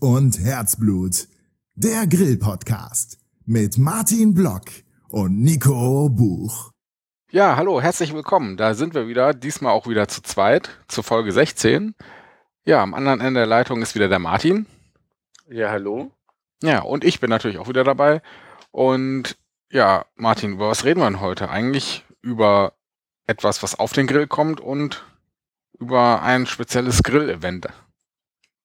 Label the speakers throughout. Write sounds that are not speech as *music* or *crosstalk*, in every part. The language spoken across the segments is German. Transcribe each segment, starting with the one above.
Speaker 1: Und Herzblut. Der Grill-Podcast mit Martin Block und Nico Buch.
Speaker 2: Ja, hallo, herzlich willkommen. Da sind wir wieder, diesmal auch wieder zu zweit, zur Folge 16. Ja, am anderen Ende der Leitung ist wieder der Martin.
Speaker 3: Ja, hallo.
Speaker 2: Ja, und ich bin natürlich auch wieder dabei. Und ja, Martin, über was reden wir denn heute? Eigentlich über etwas, was auf den Grill kommt und über ein spezielles Grill-Event.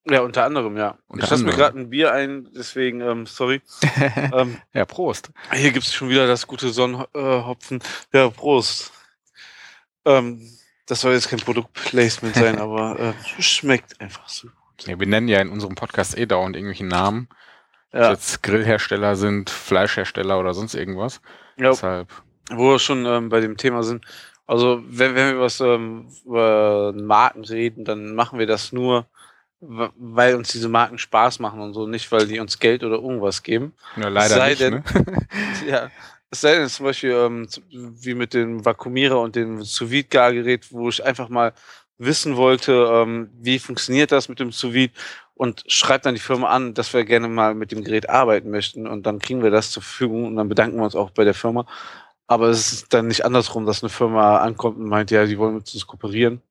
Speaker 3: Ja, unter anderem, ja.
Speaker 2: Unter
Speaker 3: ich lasse mir gerade ein Bier ein, deswegen, ähm, sorry. *laughs* ähm,
Speaker 2: ja, Prost.
Speaker 3: hier gibt's schon wieder das gute Sonnenhopfen. Ja, Prost. Ähm, das soll jetzt kein Produktplacement sein, *laughs* aber äh, schmeckt einfach so gut.
Speaker 2: Ja, wir nennen ja in unserem Podcast eh dauernd irgendwelche Namen. Ob
Speaker 3: Ja,
Speaker 2: jetzt Grillhersteller sind, Fleischhersteller oder sonst irgendwas.
Speaker 3: ja
Speaker 2: Deshalb,
Speaker 3: wo wir schon ähm, bei dem Thema sind. Also, wenn, wenn wir was, ähm, über Marken reden, dann machen wir das nur, weil uns diese Marken Spaß machen und so, nicht weil die uns Geld oder irgendwas geben.
Speaker 2: ja, leider
Speaker 3: sei
Speaker 2: nicht,
Speaker 3: denn-
Speaker 2: ne? *laughs*
Speaker 3: Ja, es sei denn zum Beispiel ähm, wie mit dem Vakuumierer und dem sous gargerät wo ich einfach mal wissen wollte, ähm, wie funktioniert das mit dem sous vide und schreibt dann die Firma an, dass wir gerne mal mit dem Gerät arbeiten möchten und dann kriegen wir das zur Verfügung und dann bedanken wir uns auch bei der Firma. Aber es ist dann nicht andersrum, dass eine Firma ankommt und meint, ja, die wollen mit uns kooperieren.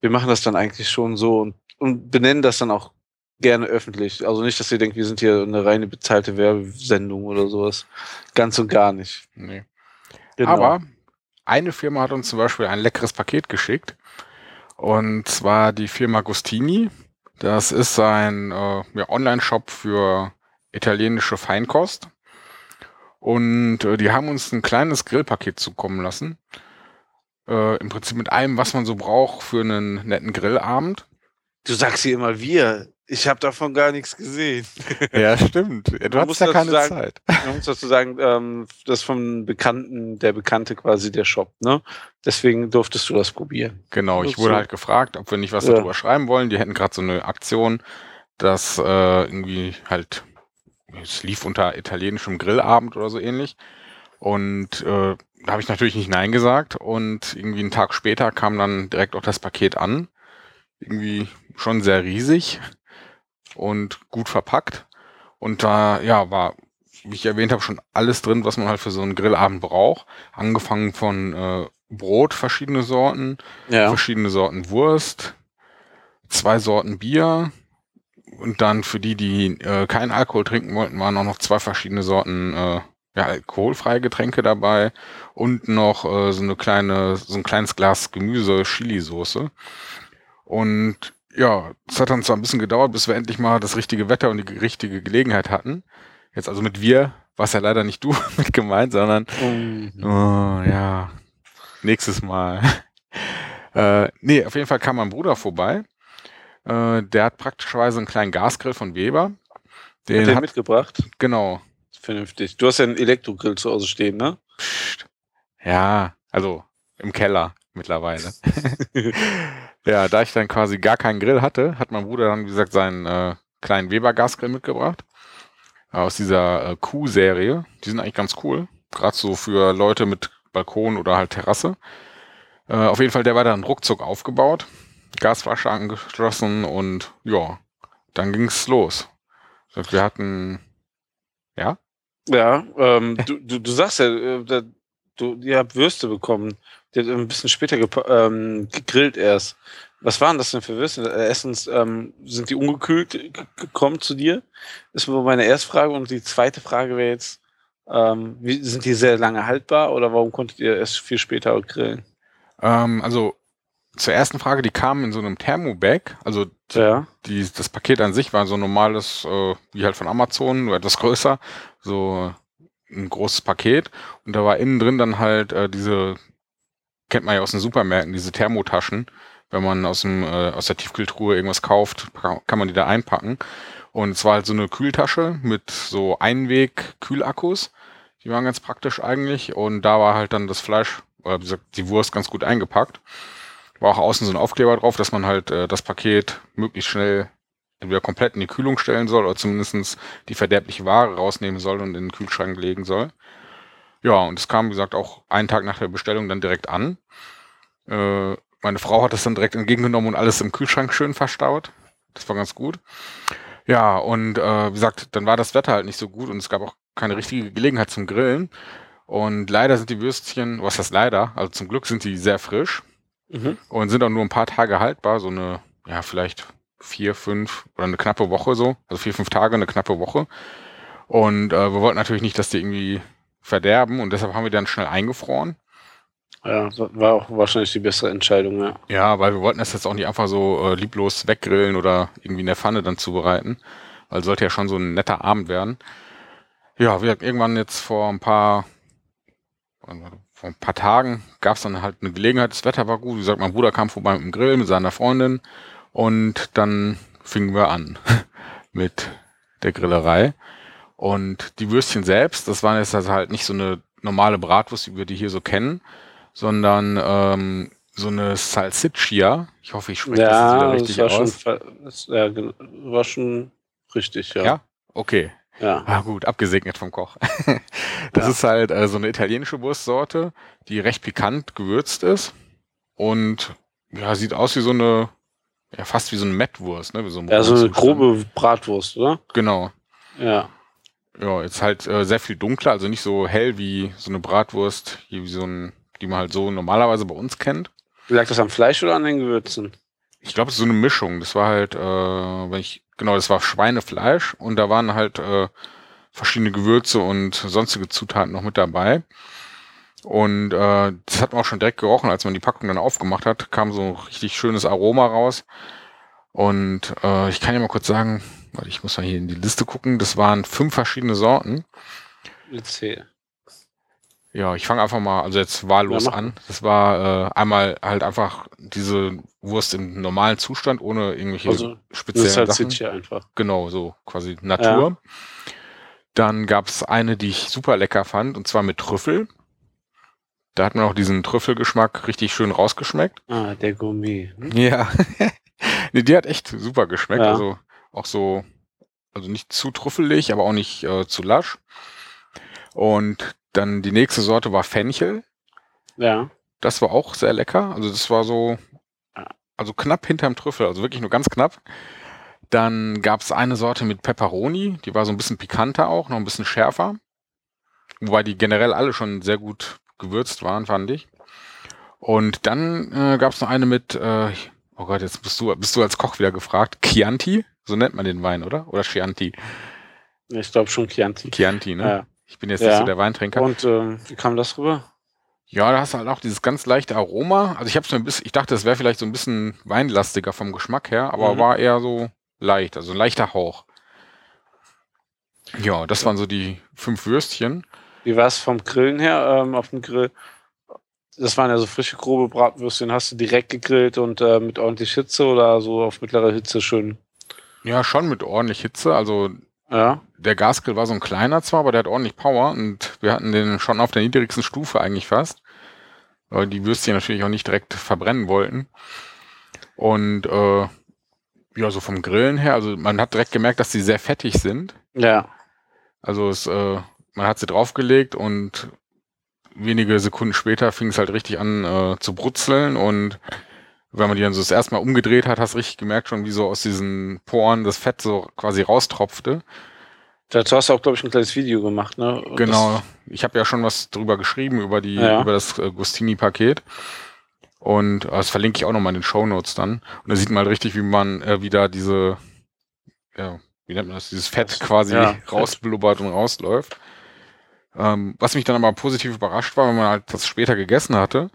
Speaker 3: Wir machen das dann eigentlich schon so und, und benennen das dann auch gerne öffentlich. Also nicht, dass ihr denkt, wir sind hier eine reine bezahlte Werbesendung oder sowas. Ganz und gar nicht.
Speaker 2: Nee.
Speaker 3: Genau.
Speaker 2: Aber eine Firma hat uns zum Beispiel ein leckeres Paket geschickt. Und zwar die Firma Gustini. Das ist ein äh, ja, Online-Shop für italienische Feinkost. Und äh, die haben uns ein kleines Grillpaket zukommen lassen. Äh, Im Prinzip mit allem, was man so braucht für einen netten Grillabend.
Speaker 3: Du sagst hier immer wir. Ich habe davon gar nichts gesehen. *laughs*
Speaker 2: Ja, stimmt. Du
Speaker 3: Man
Speaker 2: hast ja
Speaker 3: dazu
Speaker 2: keine
Speaker 3: sagen-
Speaker 2: Zeit.
Speaker 3: Man muss dazu sagen, ähm, das vom Bekannten, der Bekannte quasi der Shop, ne? Deswegen durftest du das probieren.
Speaker 2: Genau, ich wurde halt gefragt, ob wir nicht was
Speaker 3: Ja.
Speaker 2: darüber schreiben wollen. Die hätten gerade so eine Aktion, dass äh, irgendwie halt, es lief unter italienischem Grillabend oder so ähnlich. Und äh, da habe ich natürlich nicht Nein gesagt. Und irgendwie einen Tag später kam dann direkt auch das Paket an. Irgendwie schon sehr riesig und gut verpackt. Und da, ja, war, wie ich erwähnt habe, schon alles drin, was man halt für so einen Grillabend braucht. Angefangen von äh, Brot, verschiedene Sorten,
Speaker 3: Ja.
Speaker 2: verschiedene Sorten Wurst, zwei Sorten Bier und dann für die, die äh, keinen Alkohol trinken wollten, waren auch noch zwei verschiedene Sorten äh, ja, alkoholfreie Getränke dabei und noch äh, so eine kleine, so ein kleines Glas Gemüse, Chili-Soße. Und ja, es hat dann zwar ein bisschen gedauert, bis wir endlich mal das richtige Wetter und die richtige Gelegenheit hatten. Jetzt also mit wir, warst ja leider nicht du *laughs* mit gemeint, sondern
Speaker 3: Mhm.
Speaker 2: Oh, ja. Nächstes Mal. *laughs* äh, nee, auf jeden Fall kam mein Bruder vorbei. Äh, der hat praktischerweise einen kleinen Gasgrill von Weber. Den
Speaker 3: Hat
Speaker 2: hat,
Speaker 3: mitgebracht?
Speaker 2: genau.
Speaker 3: Vernünftig. Du hast ja einen Elektrogrill zu Hause stehen, ne?
Speaker 2: Psst. Ja, also im Keller mittlerweile. *laughs* *laughs* ja, da ich dann quasi gar keinen Grill hatte, hat mein Bruder dann, wie gesagt, seinen äh, kleinen Weber Gasgrill mitgebracht. Aus dieser äh, Q-Serie. Die sind eigentlich ganz cool. Gerade so für Leute mit Balkon oder halt Terrasse. Äh, auf jeden Fall, der war dann ruckzuck aufgebaut. Gasflasche angeschlossen und ja, dann ging's los. Wir hatten, ja,
Speaker 3: Ja, ähm, du, du, du sagst ja, äh, du, ihr habt Würste bekommen. Die hat ein bisschen später gepa- ähm, gegrillt erst. Was waren das denn für Würste? Äh, Erstens, ähm, sind die ungekühlt ge- gekommen zu dir? Das war meine erste Frage. Und die zweite Frage wäre jetzt, ähm, wie, sind die sehr lange haltbar oder warum konntet ihr erst viel später grillen?
Speaker 2: ähm, also zur ersten Frage, die kamen in so einem Thermobag. Also
Speaker 3: Ja.
Speaker 2: die, das Paket an sich war so ein normales, äh, wie halt von Amazon, nur etwas größer, so ein großes Paket. Und da war innen drin dann halt äh, diese, kennt man ja aus den Supermärkten, diese Thermotaschen. Wenn man aus, dem, äh, aus der Tiefkühltruhe irgendwas kauft, ka- kann man die da einpacken. Und es war halt so eine Kühltasche mit so Einweg-Kühlakkus. Die waren ganz praktisch eigentlich. Und da war halt dann das Fleisch, oder wie gesagt, die Wurst ganz gut eingepackt. War auch außen so ein Aufkleber drauf, dass man halt äh, das Paket möglichst schnell entweder komplett in die Kühlung stellen soll oder zumindest die verderbliche Ware rausnehmen soll und in den Kühlschrank legen soll. Ja, und es kam, wie gesagt, auch einen Tag nach der Bestellung dann direkt an. Äh, meine Frau hat es dann direkt entgegengenommen und alles im Kühlschrank schön verstaut. Das war ganz gut. Ja, und äh, wie gesagt, dann war das Wetter halt nicht so gut und es gab auch keine richtige Gelegenheit zum Grillen. Und leider sind die Würstchen, was heißt leider, also zum Glück sind die sehr frisch
Speaker 3: Mhm.
Speaker 2: und sind auch nur ein paar Tage haltbar, so eine, ja, vielleicht vier, fünf oder eine knappe Woche so, also vier, fünf Tage, eine knappe Woche. Und äh, wir wollten natürlich nicht, dass die irgendwie verderben und deshalb haben wir dann schnell eingefroren.
Speaker 3: Ja, war auch wahrscheinlich die bessere Entscheidung, ja.
Speaker 2: Ja, weil wir wollten das jetzt auch nicht einfach so äh, lieblos weggrillen oder irgendwie in der Pfanne dann zubereiten, weil sollte ja schon so ein netter Abend werden. Ja, wir irgendwann jetzt vor ein paar vor ein paar Tagen gab es dann halt eine Gelegenheit, das Wetter war gut. Wie gesagt, mein Bruder kam vorbei mit dem Grill mit seiner Freundin und dann fingen wir an *laughs* mit der Grillerei. Und die Würstchen selbst, das waren jetzt also halt nicht so eine normale Bratwurst, wie wir die hier so kennen, sondern ähm, so eine Salsiccia. Ich hoffe, ich spreche das
Speaker 3: Ja,
Speaker 2: wieder
Speaker 3: das
Speaker 2: richtig
Speaker 3: war schon,
Speaker 2: aus.
Speaker 3: fa- das, ja, war schon richtig, ja.
Speaker 2: Ja? Okay.
Speaker 3: Ja.
Speaker 2: Ah, gut, abgesegnet vom Koch. *laughs* das
Speaker 3: Ja.
Speaker 2: ist halt äh, so eine italienische Wurstsorte, die recht pikant gewürzt ist und ja, sieht aus wie so eine, ja, fast wie so eine Mettwurst, ne? Wie so
Speaker 3: Ja, so eine grobe Bratwurst, oder?
Speaker 2: Genau.
Speaker 3: Ja.
Speaker 2: Ja, jetzt halt äh, sehr viel dunkler, also nicht so hell wie so eine Bratwurst, wie so ein, die man halt so normalerweise bei uns kennt.
Speaker 3: Lag das am Fleisch oder an den Gewürzen?
Speaker 2: Ich glaube, es ist so eine Mischung. Das war halt, äh, wenn ich, genau, das war Schweinefleisch und da waren halt äh, verschiedene Gewürze und sonstige Zutaten noch mit dabei. Und äh, das hat man auch schon direkt gerochen, als man die Packung dann aufgemacht hat, kam so ein richtig schönes Aroma raus. Und äh, ich kann ja mal kurz sagen, warte, ich muss mal hier in die Liste gucken, das waren fünf verschiedene Sorten.
Speaker 3: Erzähl.
Speaker 2: Ja, ich fange einfach mal, also jetzt wahllos
Speaker 3: Ja,
Speaker 2: an. Das war äh, einmal halt einfach diese Wurst im normalen Zustand, ohne irgendwelche
Speaker 3: Also, Das
Speaker 2: speziellen
Speaker 3: ist halt
Speaker 2: Sachen.
Speaker 3: Sitchi einfach.
Speaker 2: Genau, so quasi Natur. Dann gab es eine, die ich super lecker fand, und zwar mit Trüffel. Da hat man auch diesen Trüffelgeschmack richtig schön rausgeschmeckt.
Speaker 3: Ah, der Gourmet. Hm?
Speaker 2: Ja. *laughs* nee, die hat echt super geschmeckt.
Speaker 3: Ja.
Speaker 2: Also auch so, also nicht zu trüffelig, aber auch nicht äh, zu lasch. Und dann die nächste Sorte war Fenchel.
Speaker 3: Ja.
Speaker 2: Das war auch sehr lecker. Also das war so, also knapp hinterm Trüffel, also wirklich nur ganz knapp. Dann gab es eine Sorte mit Pepperoni, die war so ein bisschen pikanter auch, noch ein bisschen schärfer. Wobei die generell alle schon sehr gut gewürzt waren, fand ich. Und dann äh, gab es noch eine mit, äh, oh Gott, jetzt bist du, bist du als Koch wieder gefragt, Chianti, so nennt man den Wein, oder? Oder Chianti?
Speaker 3: Ich glaube schon Chianti.
Speaker 2: Chianti, ne?
Speaker 3: Ja.
Speaker 2: Ich bin jetzt
Speaker 3: Ja.
Speaker 2: nicht so der Weintrinker.
Speaker 3: Und ähm, wie kam das rüber?
Speaker 2: Ja, da hast du halt auch dieses ganz leichte Aroma. Also ich hab's mir ein bisschen, ich dachte, es wäre vielleicht so ein bisschen weinlastiger vom Geschmack her, aber
Speaker 3: Mhm.
Speaker 2: war eher so leicht, also ein leichter Hauch. Ja, das waren so die fünf Würstchen.
Speaker 3: Wie war es vom Grillen her ähm, auf dem Grill? Das waren ja so frische, grobe Bratwürstchen. Hast du direkt gegrillt und äh, mit ordentlich Hitze oder so auf mittlerer Hitze schön?
Speaker 2: Ja, schon mit ordentlich Hitze. Also
Speaker 3: Ja.
Speaker 2: der Gasgrill war so ein kleiner zwar, aber der hat ordentlich Power und wir hatten den schon auf der niedrigsten Stufe eigentlich fast. Weil die Würstchen natürlich auch nicht direkt verbrennen wollten. Und äh, ja, so vom Grillen her, also man hat direkt gemerkt, dass die sehr fettig sind.
Speaker 3: Ja.
Speaker 2: Also es, äh, man hat sie draufgelegt und wenige Sekunden später fing es halt richtig an äh, zu brutzeln und wenn man die dann so das erste Mal umgedreht hat, hast du richtig gemerkt schon, wie so aus diesen Poren das Fett so quasi raustropfte.
Speaker 3: Dazu hast du auch, glaube ich, ein kleines Video gemacht, ne? Und
Speaker 2: Genau. Ich habe ja schon was drüber geschrieben über die
Speaker 3: Ja.
Speaker 2: über das äh, Gustini-Paket und äh, das verlinke ich auch nochmal in den Shownotes dann. Und da sieht man halt richtig, wie man äh, wieder diese, ja, wie nennt man das, dieses Fett quasi
Speaker 3: Ja, *laughs*
Speaker 2: rausblubbert und rausläuft. Ähm, was mich dann aber positiv überrascht war, wenn man halt das später gegessen hatte,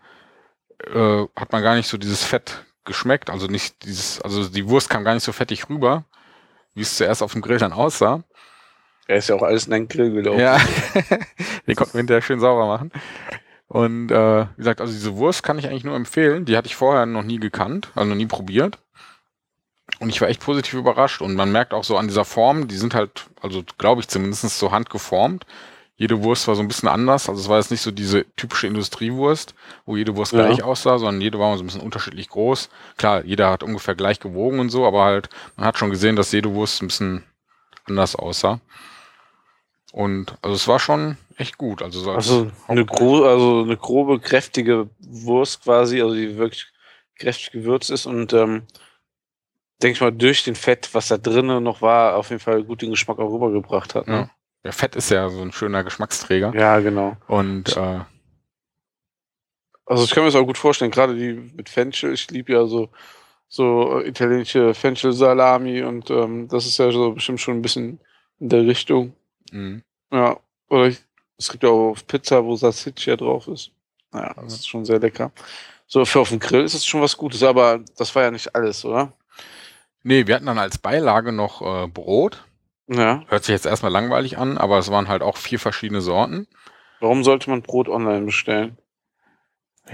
Speaker 2: äh, hat man gar nicht so dieses Fett geschmeckt. Also nicht dieses, also die Wurst kam gar nicht so fettig rüber, wie es zuerst auf dem Grill dann aussah.
Speaker 3: Er ist ja auch alles in einen Grill gelaufen.
Speaker 2: Ja, *laughs* den konnten wir hinterher schön sauber machen. Und äh, wie gesagt, also diese Wurst kann ich eigentlich nur empfehlen. Die hatte ich vorher noch nie gekannt, also noch nie probiert. Und ich war echt positiv überrascht. Und man merkt auch so an dieser Form, die sind halt, also glaube ich zumindest so handgeformt. Jede Wurst war so ein bisschen anders. Also es war jetzt nicht so diese typische Industriewurst, wo jede Wurst
Speaker 3: Ja.
Speaker 2: gleich aussah, sondern jede war so ein bisschen unterschiedlich groß. Klar, jeder hat ungefähr gleich gewogen und so, aber halt, man hat schon gesehen, dass jede Wurst ein bisschen anders aussah. Und also es war schon echt gut. Also, so als
Speaker 3: Also eine, gro also eine grobe, kräftige Wurst quasi, also die wirklich kräftig gewürzt ist und ähm, denke ich mal, durch den Fett, was da drinnen noch war, auf jeden Fall gut den Geschmack auch rübergebracht hat. Ne?
Speaker 2: Ja, Fett ist ja so ein schöner Geschmacksträger.
Speaker 3: Ja, genau.
Speaker 2: Und äh,
Speaker 3: Also ich kann mir das auch gut vorstellen, gerade die mit Fenchel. Ich liebe ja so, so äh, italienische Fenchel-Salami und ähm, das ist ja so bestimmt schon ein bisschen in der Richtung.
Speaker 2: mh.
Speaker 3: Ja, oder ich, es gibt ja auch auf Pizza, wo Salsiccia drauf ist. Naja, das ist schon sehr lecker. So, für auf dem Grill ist es schon was Gutes, aber das war ja nicht alles, oder?
Speaker 2: nee, wir hatten dann als Beilage noch äh, Brot.
Speaker 3: Ja.
Speaker 2: Hört sich jetzt erstmal langweilig an, aber es waren halt auch vier verschiedene Sorten.
Speaker 3: Warum sollte man Brot online bestellen?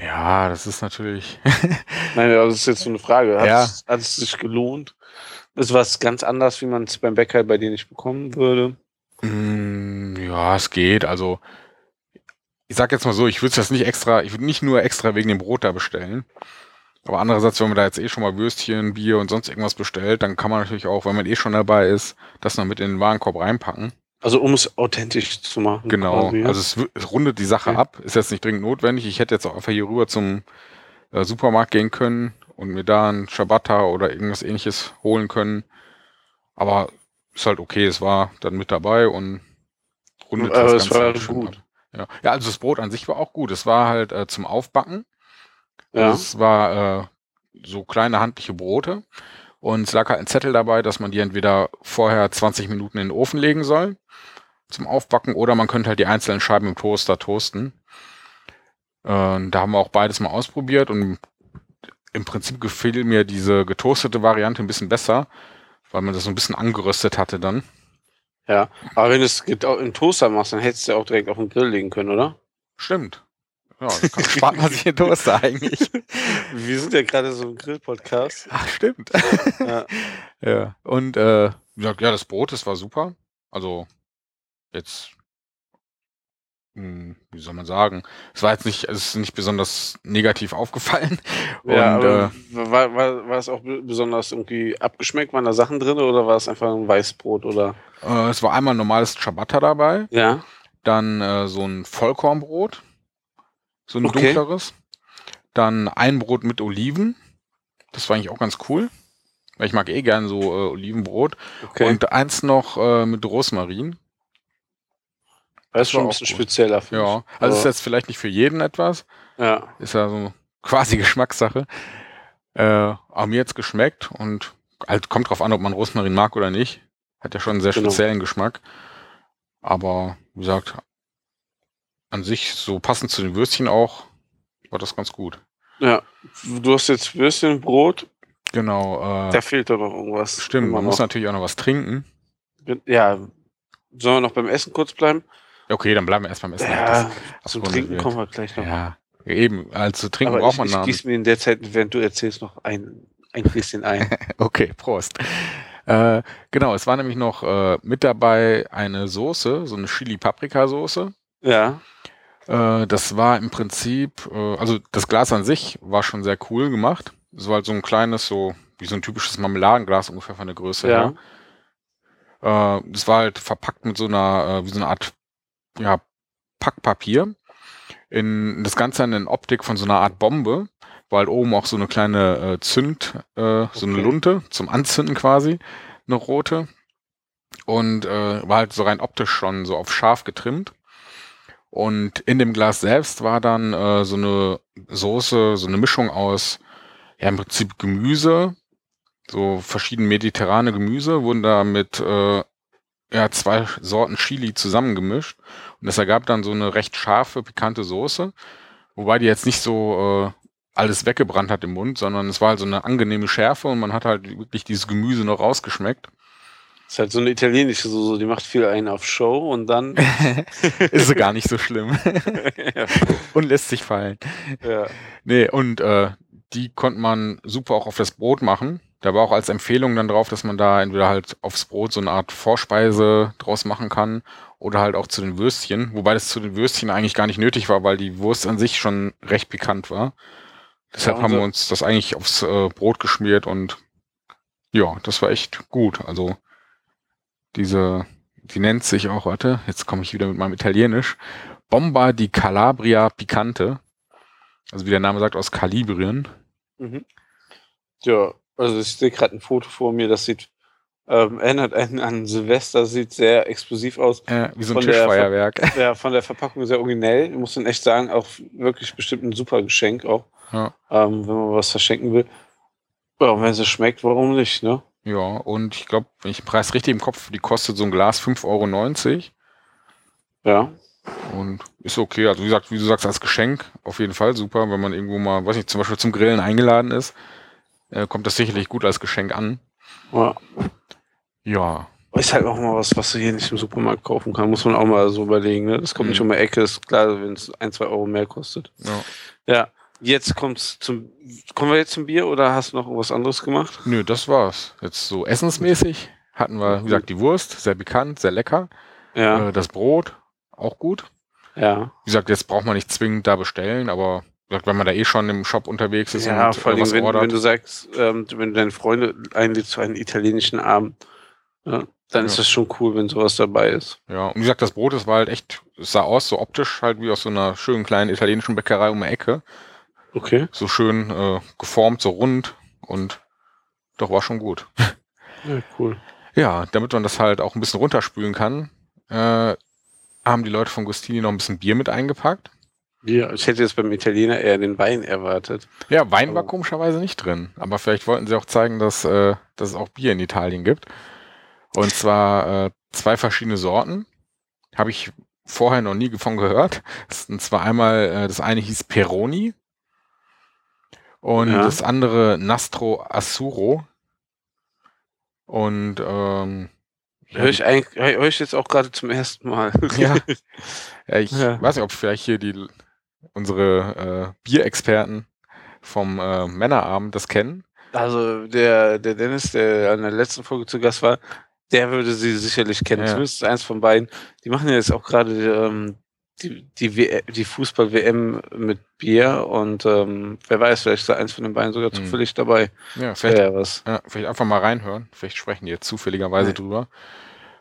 Speaker 2: Ja, das ist natürlich. *laughs*
Speaker 3: Nein, das ist jetzt so eine Frage. Hat,
Speaker 2: Ja.
Speaker 3: es, hat es sich gelohnt? Ist was ganz anders, wie man es beim Bäcker bei dir nicht bekommen würde?
Speaker 2: Mm, ja, es geht. Also, ich sag jetzt mal so, ich würde das nicht extra, ich würde nicht nur extra wegen dem Brot da bestellen. Aber andererseits, wenn man da jetzt eh schon mal Würstchen, Bier und sonst irgendwas bestellt, dann kann man natürlich auch, wenn man eh schon dabei ist, das noch mit in den Warenkorb reinpacken.
Speaker 3: Also um es authentisch zu machen.
Speaker 2: Genau.
Speaker 3: quasi, ja?
Speaker 2: Also es, es rundet die Sache
Speaker 3: Okay.
Speaker 2: ab. Ist jetzt nicht dringend notwendig. Ich hätte jetzt auch einfach hier rüber zum äh, Supermarkt gehen können und mir da ein Ciabatta oder irgendwas ähnliches holen können. Aber ist halt okay. Es war dann mit dabei und rundet
Speaker 3: Aber
Speaker 2: das
Speaker 3: es
Speaker 2: Ganze
Speaker 3: war
Speaker 2: halt
Speaker 3: gut.
Speaker 2: ab. Ja. ja, also das Brot an sich war auch gut. Es war halt äh, zum Aufbacken.
Speaker 3: Ja.
Speaker 2: Es war äh, so kleine handliche Brote. Und es lag halt ein Zettel dabei, dass man die entweder vorher 20 Minuten in den Ofen legen soll zum Aufbacken oder man könnte halt die einzelnen Scheiben im Toaster toasten. Äh, da haben wir auch beides mal ausprobiert und im Prinzip gefiel mir diese getoastete Variante ein bisschen besser, weil man das so ein bisschen angeröstet hatte dann.
Speaker 3: ja. Aber wenn du es im Toaster machst, dann hättest du ja auch direkt auf den Grill legen können, oder?
Speaker 2: Stimmt. Ja, kann- spart man sich den Toaster eigentlich. *laughs*
Speaker 3: Wir sind ja gerade so ein Grill-Podcast.
Speaker 2: Ach, stimmt.
Speaker 3: Ja. *laughs*
Speaker 2: Ja, und äh, ja, das Brot, das war super. Also jetzt, hm, wie soll man sagen, es war jetzt nicht, es ist nicht besonders negativ aufgefallen. *laughs*
Speaker 3: ja,
Speaker 2: und äh,
Speaker 3: war, war, war es auch be- besonders irgendwie abgeschmeckt? Waren da Sachen drin oder war es einfach ein Weißbrot oder?
Speaker 2: äh, es war einmal normales Ciabatta dabei,
Speaker 3: Ja.
Speaker 2: dann äh, so ein Vollkornbrot, so ein
Speaker 3: Okay.
Speaker 2: dunkleres, dann ein Brot mit Oliven, das war eigentlich auch ganz cool. Weil ich mag eh gern so äh, Olivenbrot.
Speaker 3: Okay.
Speaker 2: Und eins noch äh, mit Rosmarin.
Speaker 3: das ist schon ein bisschen
Speaker 2: gut.
Speaker 3: spezieller.
Speaker 2: Ja, also ist jetzt vielleicht nicht für jeden etwas.
Speaker 3: ja.
Speaker 2: Ist ja so quasi *laughs* Geschmackssache. Äh, aber mir jetzt geschmeckt und halt kommt drauf an, ob man Rosmarin mag oder nicht. Hat ja schon einen sehr
Speaker 3: Genau.
Speaker 2: speziellen Geschmack. Aber wie gesagt, an sich so passend zu den Würstchen auch, war das ganz gut.
Speaker 3: ja. Du hast jetzt Würstchen, Brot.
Speaker 2: Genau, äh,
Speaker 3: Da fehlt doch noch irgendwas.
Speaker 2: stimmt, man muss
Speaker 3: noch.
Speaker 2: natürlich auch noch was trinken.
Speaker 3: Ja. Sollen wir noch beim Essen kurz bleiben?
Speaker 2: Okay, dann bleiben wir erst beim Essen.
Speaker 3: Ja,
Speaker 2: Das
Speaker 3: zum Trinken
Speaker 2: wird.
Speaker 3: kommen wir gleich noch.
Speaker 2: Ja, eben, also trinken
Speaker 3: Aber
Speaker 2: braucht
Speaker 3: ich,
Speaker 2: man
Speaker 3: ich
Speaker 2: dann.
Speaker 3: gieße mir in der Zeit, während du erzählst, noch ein, ein bisschen ein. *laughs*
Speaker 2: Okay, Prost. Äh, genau, es war nämlich noch äh, mit dabei eine Soße, so eine Chili-Paprika-Soße.
Speaker 3: ja.
Speaker 2: Äh, das war im Prinzip, äh, also das Glas an sich war schon sehr cool gemacht. Es war halt so ein kleines, so wie so ein typisches Marmeladenglas ungefähr von der Größe
Speaker 3: Ja.
Speaker 2: her. Äh, das war halt verpackt mit so einer, äh, wie so eine Art, ja, Packpapier. In das Ganze in Optik von so einer Art Bombe, war halt oben auch so eine kleine äh, Zünd, äh, so eine
Speaker 3: Okay.
Speaker 2: Lunte zum Anzünden quasi, eine rote. Und äh, war halt so rein optisch schon so auf scharf getrimmt. Und in dem Glas selbst war dann äh, so eine Soße, so eine Mischung aus, ja im Prinzip Gemüse, so verschiedene mediterrane Gemüse wurden da mit äh, ja, zwei Sorten Chili zusammengemischt. Und das ergab dann so eine recht scharfe, pikante Soße. Wobei die jetzt nicht so äh, alles weggebrannt hat im Mund, sondern es war halt so eine angenehme Schärfe und man hat halt wirklich dieses Gemüse noch rausgeschmeckt.
Speaker 3: Ist halt so eine italienische Soße, die macht viel einen auf Show und dann. *laughs*
Speaker 2: Ist sie gar nicht so schlimm. *laughs*
Speaker 3: ja.
Speaker 2: und lässt sich fallen.
Speaker 3: ja.
Speaker 2: Nee, und äh, die konnte man super auch auf das Brot machen. Da war auch als Empfehlung dann drauf, dass man da entweder halt aufs Brot so eine Art Vorspeise draus machen kann oder halt auch zu den Würstchen. Wobei das zu den Würstchen eigentlich gar nicht nötig war, weil die Wurst an sich schon recht pikant war. Deshalb
Speaker 3: Ja,
Speaker 2: haben wir uns das eigentlich aufs äh, Brot geschmiert und ja, das war echt gut. Also diese, die nennt sich auch, warte, jetzt komme ich wieder mit meinem Italienisch, Bomba di Calabria Picante. Also wie der Name sagt, aus Kalibrien.
Speaker 3: Mhm. Ja, Also ich sehe gerade ein Foto vor mir, das sieht ähm, erinnert einen an Silvester, sieht sehr explosiv aus.
Speaker 2: Äh, wie so ein
Speaker 3: Von der
Speaker 2: Tischfeuerwerk. *laughs*
Speaker 3: Ja, von der Verpackung sehr originell. Ich muss dann echt sagen, auch wirklich bestimmt ein super Geschenk auch,
Speaker 2: Ja.
Speaker 3: ähm, wenn man was verschenken will. Ja, und wenn es schmeckt, warum nicht, ne?
Speaker 2: Ja, und ich glaube, wenn ich den Preis richtig im Kopf, die kostet so ein Glas 5,90 Euro.
Speaker 3: Ja.
Speaker 2: Und ist okay. Also wie gesagt, wie du sagst, als Geschenk auf jeden Fall super. Wenn man irgendwo mal, weiß nicht, zum Beispiel zum Grillen eingeladen ist, äh, kommt das sicherlich gut als Geschenk an.
Speaker 3: ja.
Speaker 2: Ja.
Speaker 3: Ist halt auch mal was, was du hier nicht im Supermarkt kaufen kannst. Muss man auch mal so überlegen, ne? Das kommt nicht
Speaker 2: Mhm.
Speaker 3: um die Ecke, ist klar, wenn es ein, zwei Euro mehr kostet.
Speaker 2: ja.
Speaker 3: Ja. Jetzt kommt's zum. Kommen wir jetzt zum Bier oder hast du noch was anderes gemacht?
Speaker 2: Nö, das war's. Jetzt so essensmäßig hatten wir, wie gesagt, die Wurst, sehr bekannt, sehr lecker.
Speaker 3: Ja.
Speaker 2: Äh, das Brot, auch gut.
Speaker 3: ja.
Speaker 2: Wie gesagt, jetzt braucht man nicht zwingend da bestellen, aber gesagt, wenn man da eh schon im Shop unterwegs ist
Speaker 3: Ja,
Speaker 2: und
Speaker 3: vor
Speaker 2: äh,
Speaker 3: allem,
Speaker 2: was
Speaker 3: wenn,
Speaker 2: ordert.
Speaker 3: wenn du sagst, ähm, wenn du deine Freunde einlädst zu einem italienischen Abend, ja, dann ist
Speaker 2: Ja.
Speaker 3: das schon cool, wenn sowas dabei ist.
Speaker 2: Ja, und wie gesagt, das Brot, das war halt echt, es sah aus so optisch halt wie aus so einer schönen kleinen italienischen Bäckerei um die Ecke.
Speaker 3: Okay.
Speaker 2: So schön äh, geformt, so rund und doch war schon gut. *laughs*
Speaker 3: Ja, cool.
Speaker 2: Ja, damit man das halt auch ein bisschen runterspülen kann, äh, haben die Leute von Gustini noch ein bisschen Bier mit eingepackt.
Speaker 3: Ja, ich hätte jetzt beim Italiener eher den Wein erwartet.
Speaker 2: Ja, Wein war
Speaker 3: Oh.
Speaker 2: komischerweise nicht drin. Aber vielleicht wollten sie auch zeigen, dass, äh, dass es auch Bier in Italien gibt. Und zwar äh, zwei verschiedene Sorten. Habe ich vorher noch nie von gehört. Das- Und zwar einmal, äh, das eine hieß Peroni und
Speaker 3: Ja.
Speaker 2: das andere Nastro Assuro. Und ähm,
Speaker 3: Höre ich, eigentlich- hör ich jetzt auch gerade zum ersten Mal. *laughs*
Speaker 2: Ja. Ja, ich
Speaker 3: Ja.
Speaker 2: weiß nicht, ob vielleicht hier die unsere äh, Bierexperten vom äh, Männerabend das kennen.
Speaker 3: Also der, der Dennis, der an der letzten Folge zu Gast war, der würde sie sicherlich kennen.
Speaker 2: Ja.
Speaker 3: Zumindest eins von beiden. Die machen ja jetzt auch gerade ähm, die, die, die Fußball-WM mit Bier und ähm, wer weiß, vielleicht ist da eins von den beiden sogar
Speaker 2: Hm.
Speaker 3: zufällig dabei.
Speaker 2: Ja, vielleicht,
Speaker 3: Ja, was.
Speaker 2: ja, vielleicht einfach mal reinhören. Vielleicht sprechen die jetzt zufälligerweise
Speaker 3: Ja.
Speaker 2: drüber.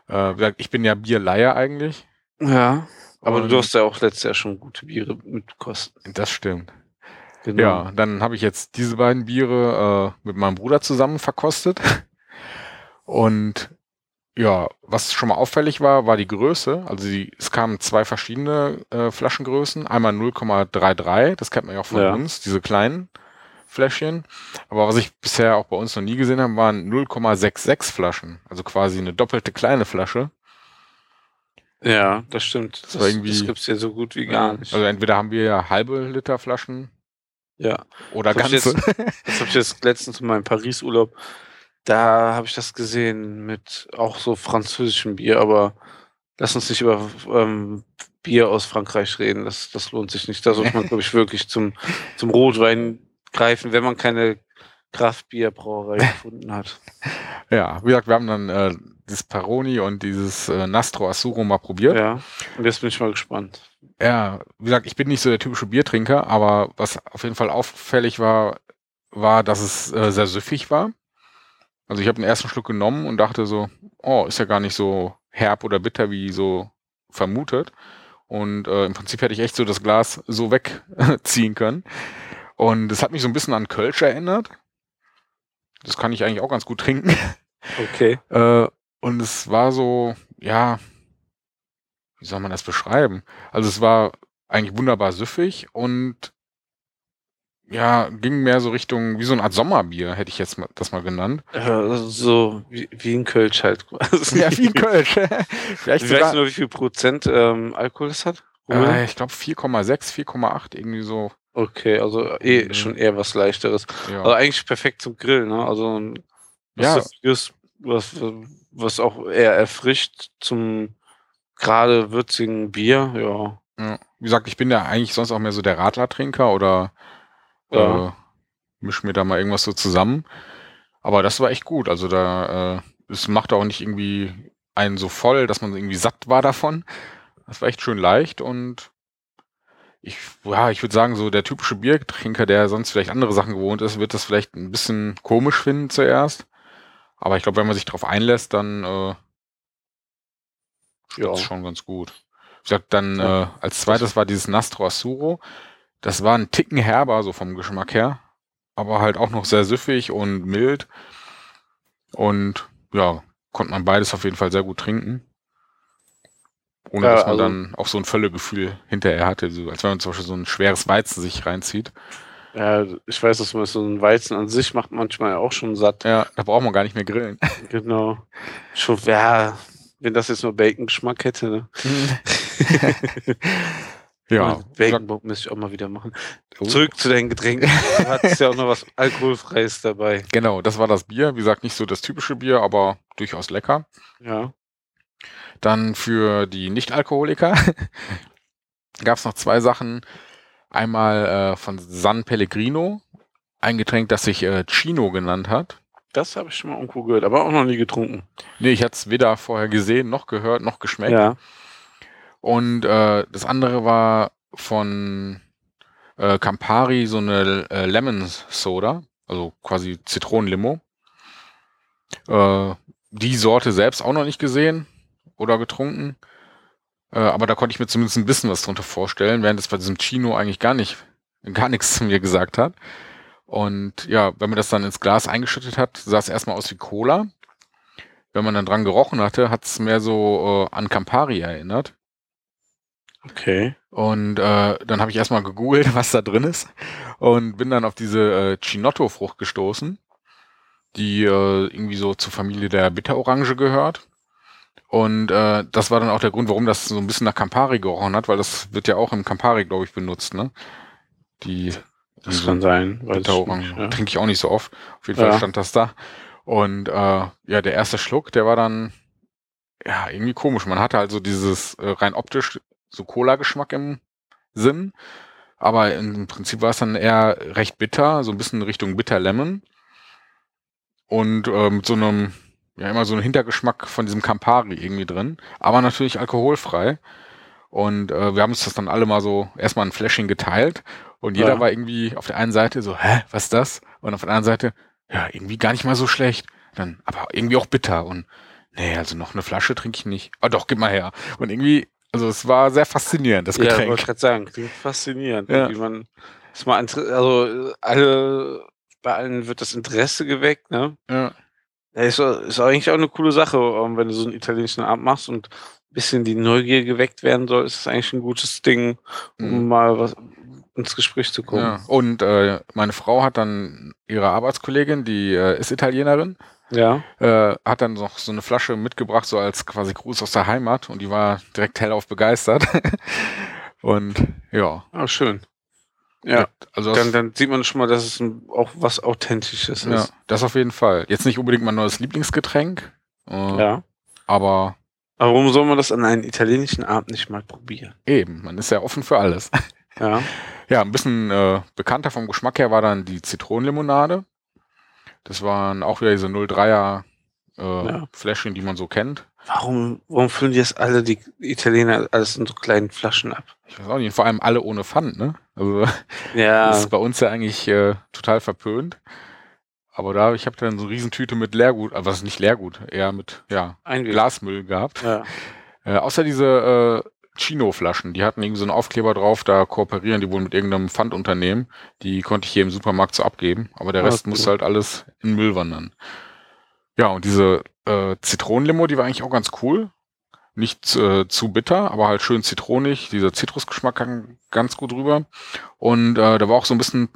Speaker 2: Äh, ich bin ja Bierleier eigentlich.
Speaker 3: Ja. Aber
Speaker 2: Und
Speaker 3: du hast ja auch letztes Jahr schon gute Biere mitgekostet.
Speaker 2: Das stimmt.
Speaker 3: Genau.
Speaker 2: Ja, dann habe ich jetzt diese beiden Biere äh, mit meinem Bruder zusammen verkostet. *laughs* Und ja, was schon mal auffällig war, war die Größe. Also die, es kamen zwei verschiedene äh, Flaschengrößen. Einmal 0,33, das kennt man ja auch von
Speaker 3: Ja.
Speaker 2: uns, diese kleinen Fläschchen. Aber was ich bisher auch bei uns noch nie gesehen habe, waren 0,66 Flaschen. Also quasi eine doppelte kleine Flasche.
Speaker 3: Ja, das stimmt. Das, das,
Speaker 2: irgendwie-
Speaker 3: gibt's ja so gut wie gar nicht.
Speaker 2: Also entweder haben wir ja halbe Liter Flaschen
Speaker 3: ja.
Speaker 2: oder
Speaker 3: Das hab ich
Speaker 2: ganze.
Speaker 3: Das habe ich jetzt letztens in meinem Paris-Urlaub, da habe ich das gesehen mit auch so französischem Bier, aber lass uns nicht über ähm, Bier aus Frankreich reden, das, das lohnt sich nicht. Da sollte man, glaube ich, *laughs* wirklich zum, zum Rotwein greifen, wenn man keine Kraftbierbrauerei gefunden hat.
Speaker 2: Ja, wie gesagt, wir haben dann äh, dieses Peroni und dieses äh, Nastro Assuro mal probiert.
Speaker 3: Ja, und jetzt bin ich mal gespannt.
Speaker 2: Ja, wie gesagt, ich bin nicht so der typische Biertrinker, aber was auf jeden Fall auffällig war, war, dass es äh, sehr süffig war. Also ich habe den ersten Schluck genommen und dachte so, oh, ist ja gar nicht so herb oder bitter wie so vermutet. Und äh, im Prinzip hätte ich echt so das Glas so wegziehen *laughs* können. Und es hat mich so ein bisschen an Kölsch erinnert. Das kann ich eigentlich auch ganz gut trinken. *laughs*
Speaker 3: Okay.
Speaker 2: Äh, und es war so, ja, wie soll man das beschreiben? Also es war eigentlich wunderbar süffig und ja, ging mehr so Richtung, wie so eine Art Sommerbier, hätte ich jetzt mal, das mal genannt.
Speaker 3: Äh, so wie, wie ein Kölsch halt.
Speaker 2: Ja, wie ein Kölsch. *laughs* Vielleicht
Speaker 3: Weißt du nur, wie viel Prozent ähm, Alkohol es hat?
Speaker 2: äh, ich glaube 4,6, 4,8, irgendwie so.
Speaker 3: Okay, also eh
Speaker 2: Mhm.
Speaker 3: schon eher was leichteres.
Speaker 2: Ja,
Speaker 3: Also eigentlich perfekt zum Grillen, ne? Also ein-
Speaker 2: Ja.
Speaker 3: was, ist, was, was auch eher erfrischt zum gerade würzigen Bier, ja.
Speaker 2: ja. Wie gesagt, ich bin ja eigentlich sonst auch mehr so der Radlertrinker oder
Speaker 3: Ja.
Speaker 2: äh, misch mir da mal irgendwas so zusammen. Aber das war echt gut. Also da, äh, es macht auch nicht irgendwie einen so voll, dass man irgendwie satt war davon. Das war echt schön leicht und ich, ja, ich würde sagen, so der typische Biertrinker, der sonst vielleicht andere Sachen gewohnt ist, wird das vielleicht ein bisschen komisch finden zuerst. Aber ich glaube, wenn man sich darauf einlässt, dann äh,
Speaker 3: Ja.
Speaker 2: ist schon ganz gut. Ich sag dann, äh, als zweites war dieses Nastro Assuro. Das war ein Ticken herber, so vom Geschmack her. aber halt auch noch sehr süffig und mild. Und ja, konnte man beides auf jeden Fall sehr gut trinken. Ohne
Speaker 3: Ja,
Speaker 2: dass man
Speaker 3: also-
Speaker 2: dann auch so ein Völlegefühl hinterher hatte, so, als wenn man zum Beispiel so ein schweres Weizen sich reinzieht.
Speaker 3: Ja, ich weiß, dass man so ein Weizen an sich macht manchmal auch schon satt.
Speaker 2: Ja, da braucht man gar nicht mehr grillen. *laughs*
Speaker 3: Genau. Schon, ja, wenn das jetzt nur Bacon-Geschmack hätte, ne? *laughs* *laughs*
Speaker 2: ja,
Speaker 3: Bacon müsste ich auch mal wieder machen.
Speaker 2: Oh.
Speaker 3: Zurück zu deinen Getränken. Du hattest ja auch noch was *laughs* Alkoholfreies dabei.
Speaker 2: genau, das war das Bier. Wie gesagt, nicht so das typische Bier, aber durchaus lecker.
Speaker 3: Ja.
Speaker 2: Dann für die Nicht-Alkoholiker *laughs* gab es noch zwei Sachen. Einmal äh, von San Pellegrino, ein Getränk, das sich äh, Chino genannt hat.
Speaker 3: Das habe ich schon mal irgendwo gehört, aber auch noch nie getrunken.
Speaker 2: Nee, ich hatte es weder vorher gesehen, noch gehört, noch geschmeckt.
Speaker 3: Ja.
Speaker 2: Und äh, das andere war von äh, Campari so eine äh, Lemon Soda, also quasi Zitronenlimo. Äh, die Sorte selbst auch noch nicht gesehen oder getrunken. Äh, aber da konnte ich mir zumindest ein bisschen was drunter vorstellen, während es bei diesem Chino eigentlich gar nicht, gar nichts zu mir gesagt hat. Und ja, wenn man das dann ins Glas eingeschüttet hat, sah es erstmal aus wie Cola. Wenn man dann dran gerochen hatte, hat es mehr so äh, an Campari erinnert.
Speaker 3: Okay.
Speaker 2: Und äh, dann habe ich erstmal gegoogelt, *laughs* was da drin ist. Und bin dann auf diese äh, Chinotto-Frucht gestoßen, die äh, irgendwie so zur Familie der Bitterorange gehört. Und äh, das war dann auch der Grund, warum das so ein bisschen nach Campari gerochen hat, weil das wird ja auch im Campari, glaube ich, benutzt, ne? Die,
Speaker 3: Das kann sein. Ich
Speaker 2: Bitterorange.
Speaker 3: nicht, ja.
Speaker 2: Trinke ich auch nicht so oft. Auf jeden
Speaker 3: Ja.
Speaker 2: Fall stand das da. Und äh, ja, der erste Schluck, der war dann ja irgendwie komisch. Man hatte also dieses äh, rein optisch so Cola-Geschmack im Sinn. Aber im Prinzip war es dann eher recht bitter, so ein bisschen Richtung Bitter Lemon. Und äh, mit so einem, ja, immer so einem Hintergeschmack von diesem Campari irgendwie drin. Aber natürlich alkoholfrei. Und äh, wir haben uns das dann alle mal so erstmal ein Flashing geteilt. Und jeder
Speaker 3: Ja.
Speaker 2: war irgendwie auf der einen Seite so, hä, was ist das? Und auf der anderen Seite, ja, irgendwie gar nicht mal so schlecht. Dann, aber irgendwie auch bitter. Und nee, also noch eine Flasche trinke ich nicht. Ah doch, gib mal her. Und irgendwie, also es war sehr faszinierend, das
Speaker 3: Ja,
Speaker 2: Getränk.
Speaker 3: wollte gerade sagen, faszinierend.
Speaker 2: Ja.
Speaker 3: Wie man mal inter- also alle bei allen wird das Interesse geweckt, ne?
Speaker 2: Ja,
Speaker 3: Ja, ist, ist eigentlich auch eine coole Sache, ähm, wenn du so einen italienischen Abend machst und ein bisschen die Neugier geweckt werden soll, ist das eigentlich ein gutes Ding, um
Speaker 2: Mhm.
Speaker 3: mal was ins Gespräch zu kommen.
Speaker 2: ja. Und äh, meine Frau hat dann ihre Arbeitskollegin, die äh, ist Italienerin,
Speaker 3: Ja.
Speaker 2: äh, hat dann noch so eine Flasche mitgebracht, so als quasi Gruß aus der Heimat. Und die war direkt hellauf begeistert. *laughs* und ja,
Speaker 3: Ah, schön. Ja,
Speaker 2: also
Speaker 3: dann, dann sieht man schon mal, dass es ein, auch was Authentisches
Speaker 2: ja,
Speaker 3: ist.
Speaker 2: das auf jeden Fall. Jetzt nicht unbedingt mein neues Lieblingsgetränk, äh,
Speaker 3: Ja.
Speaker 2: aber
Speaker 3: Aber warum soll man das an einem italienischen Abend nicht mal probieren?
Speaker 2: eben, man ist ja offen für alles.
Speaker 3: Ja. *laughs*
Speaker 2: Ja, ein bisschen äh, bekannter vom Geschmack her war dann die Zitronenlimonade. Das waren auch wieder diese 03er äh,
Speaker 3: Ja.
Speaker 2: Fläschchen, die man so kennt.
Speaker 3: Warum, warum füllen die das alle, die Italiener, alles in so kleinen Flaschen ab?
Speaker 2: Ich weiß auch nicht, vor allem alle ohne Pfand, ne? Also *laughs*
Speaker 3: Ja,
Speaker 2: das ist bei uns ja eigentlich äh, total verpönt. Aber da, ich habe dann so eine Riesentüte mit Leergut, also was ist nicht Leergut, eher mit ja,
Speaker 3: Einweg.
Speaker 2: Glasmüll gehabt.
Speaker 3: Ja.
Speaker 2: Äh, außer diese äh, Chino-Flaschen, die hatten irgendwie so einen Aufkleber drauf, da kooperieren die wohl mit irgendeinem Pfandunternehmen. Die konnte ich hier im Supermarkt so abgeben, aber der
Speaker 3: Ah,
Speaker 2: Rest
Speaker 3: cool.
Speaker 2: musste halt alles in Müll wandern. Ja, und diese äh, Zitronenlimo, die war eigentlich auch ganz cool. Nicht äh, zu bitter, aber halt schön zitronig. Dieser Zitrusgeschmack kam ganz gut rüber. Und äh, da war auch so ein bisschen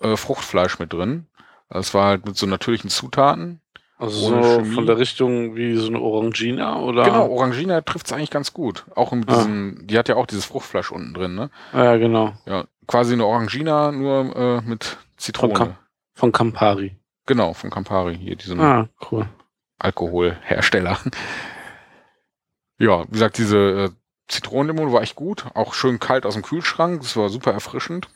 Speaker 2: äh, Fruchtfleisch mit drin. Es war halt mit so natürlichen Zutaten.
Speaker 3: Also
Speaker 2: Ohne
Speaker 3: so
Speaker 2: Chemie.
Speaker 3: von der Richtung wie so eine Orangina oder?
Speaker 2: Genau, Orangina trifft es eigentlich ganz gut. Auch mit
Speaker 3: Ah.
Speaker 2: diesem, die hat ja auch dieses Fruchtfleisch unten drin, ne?
Speaker 3: Ja, genau.
Speaker 2: Ja, quasi eine Orangina, nur äh, mit Zitrone.
Speaker 3: Von Cam- Von Campari.
Speaker 2: genau, von Campari, hier diesem
Speaker 3: Ah, cool.
Speaker 2: Alkoholhersteller. ja, wie gesagt, diese äh, Zitronenlimo war echt gut. Auch schön kalt aus dem Kühlschrank. Das war super erfrischend.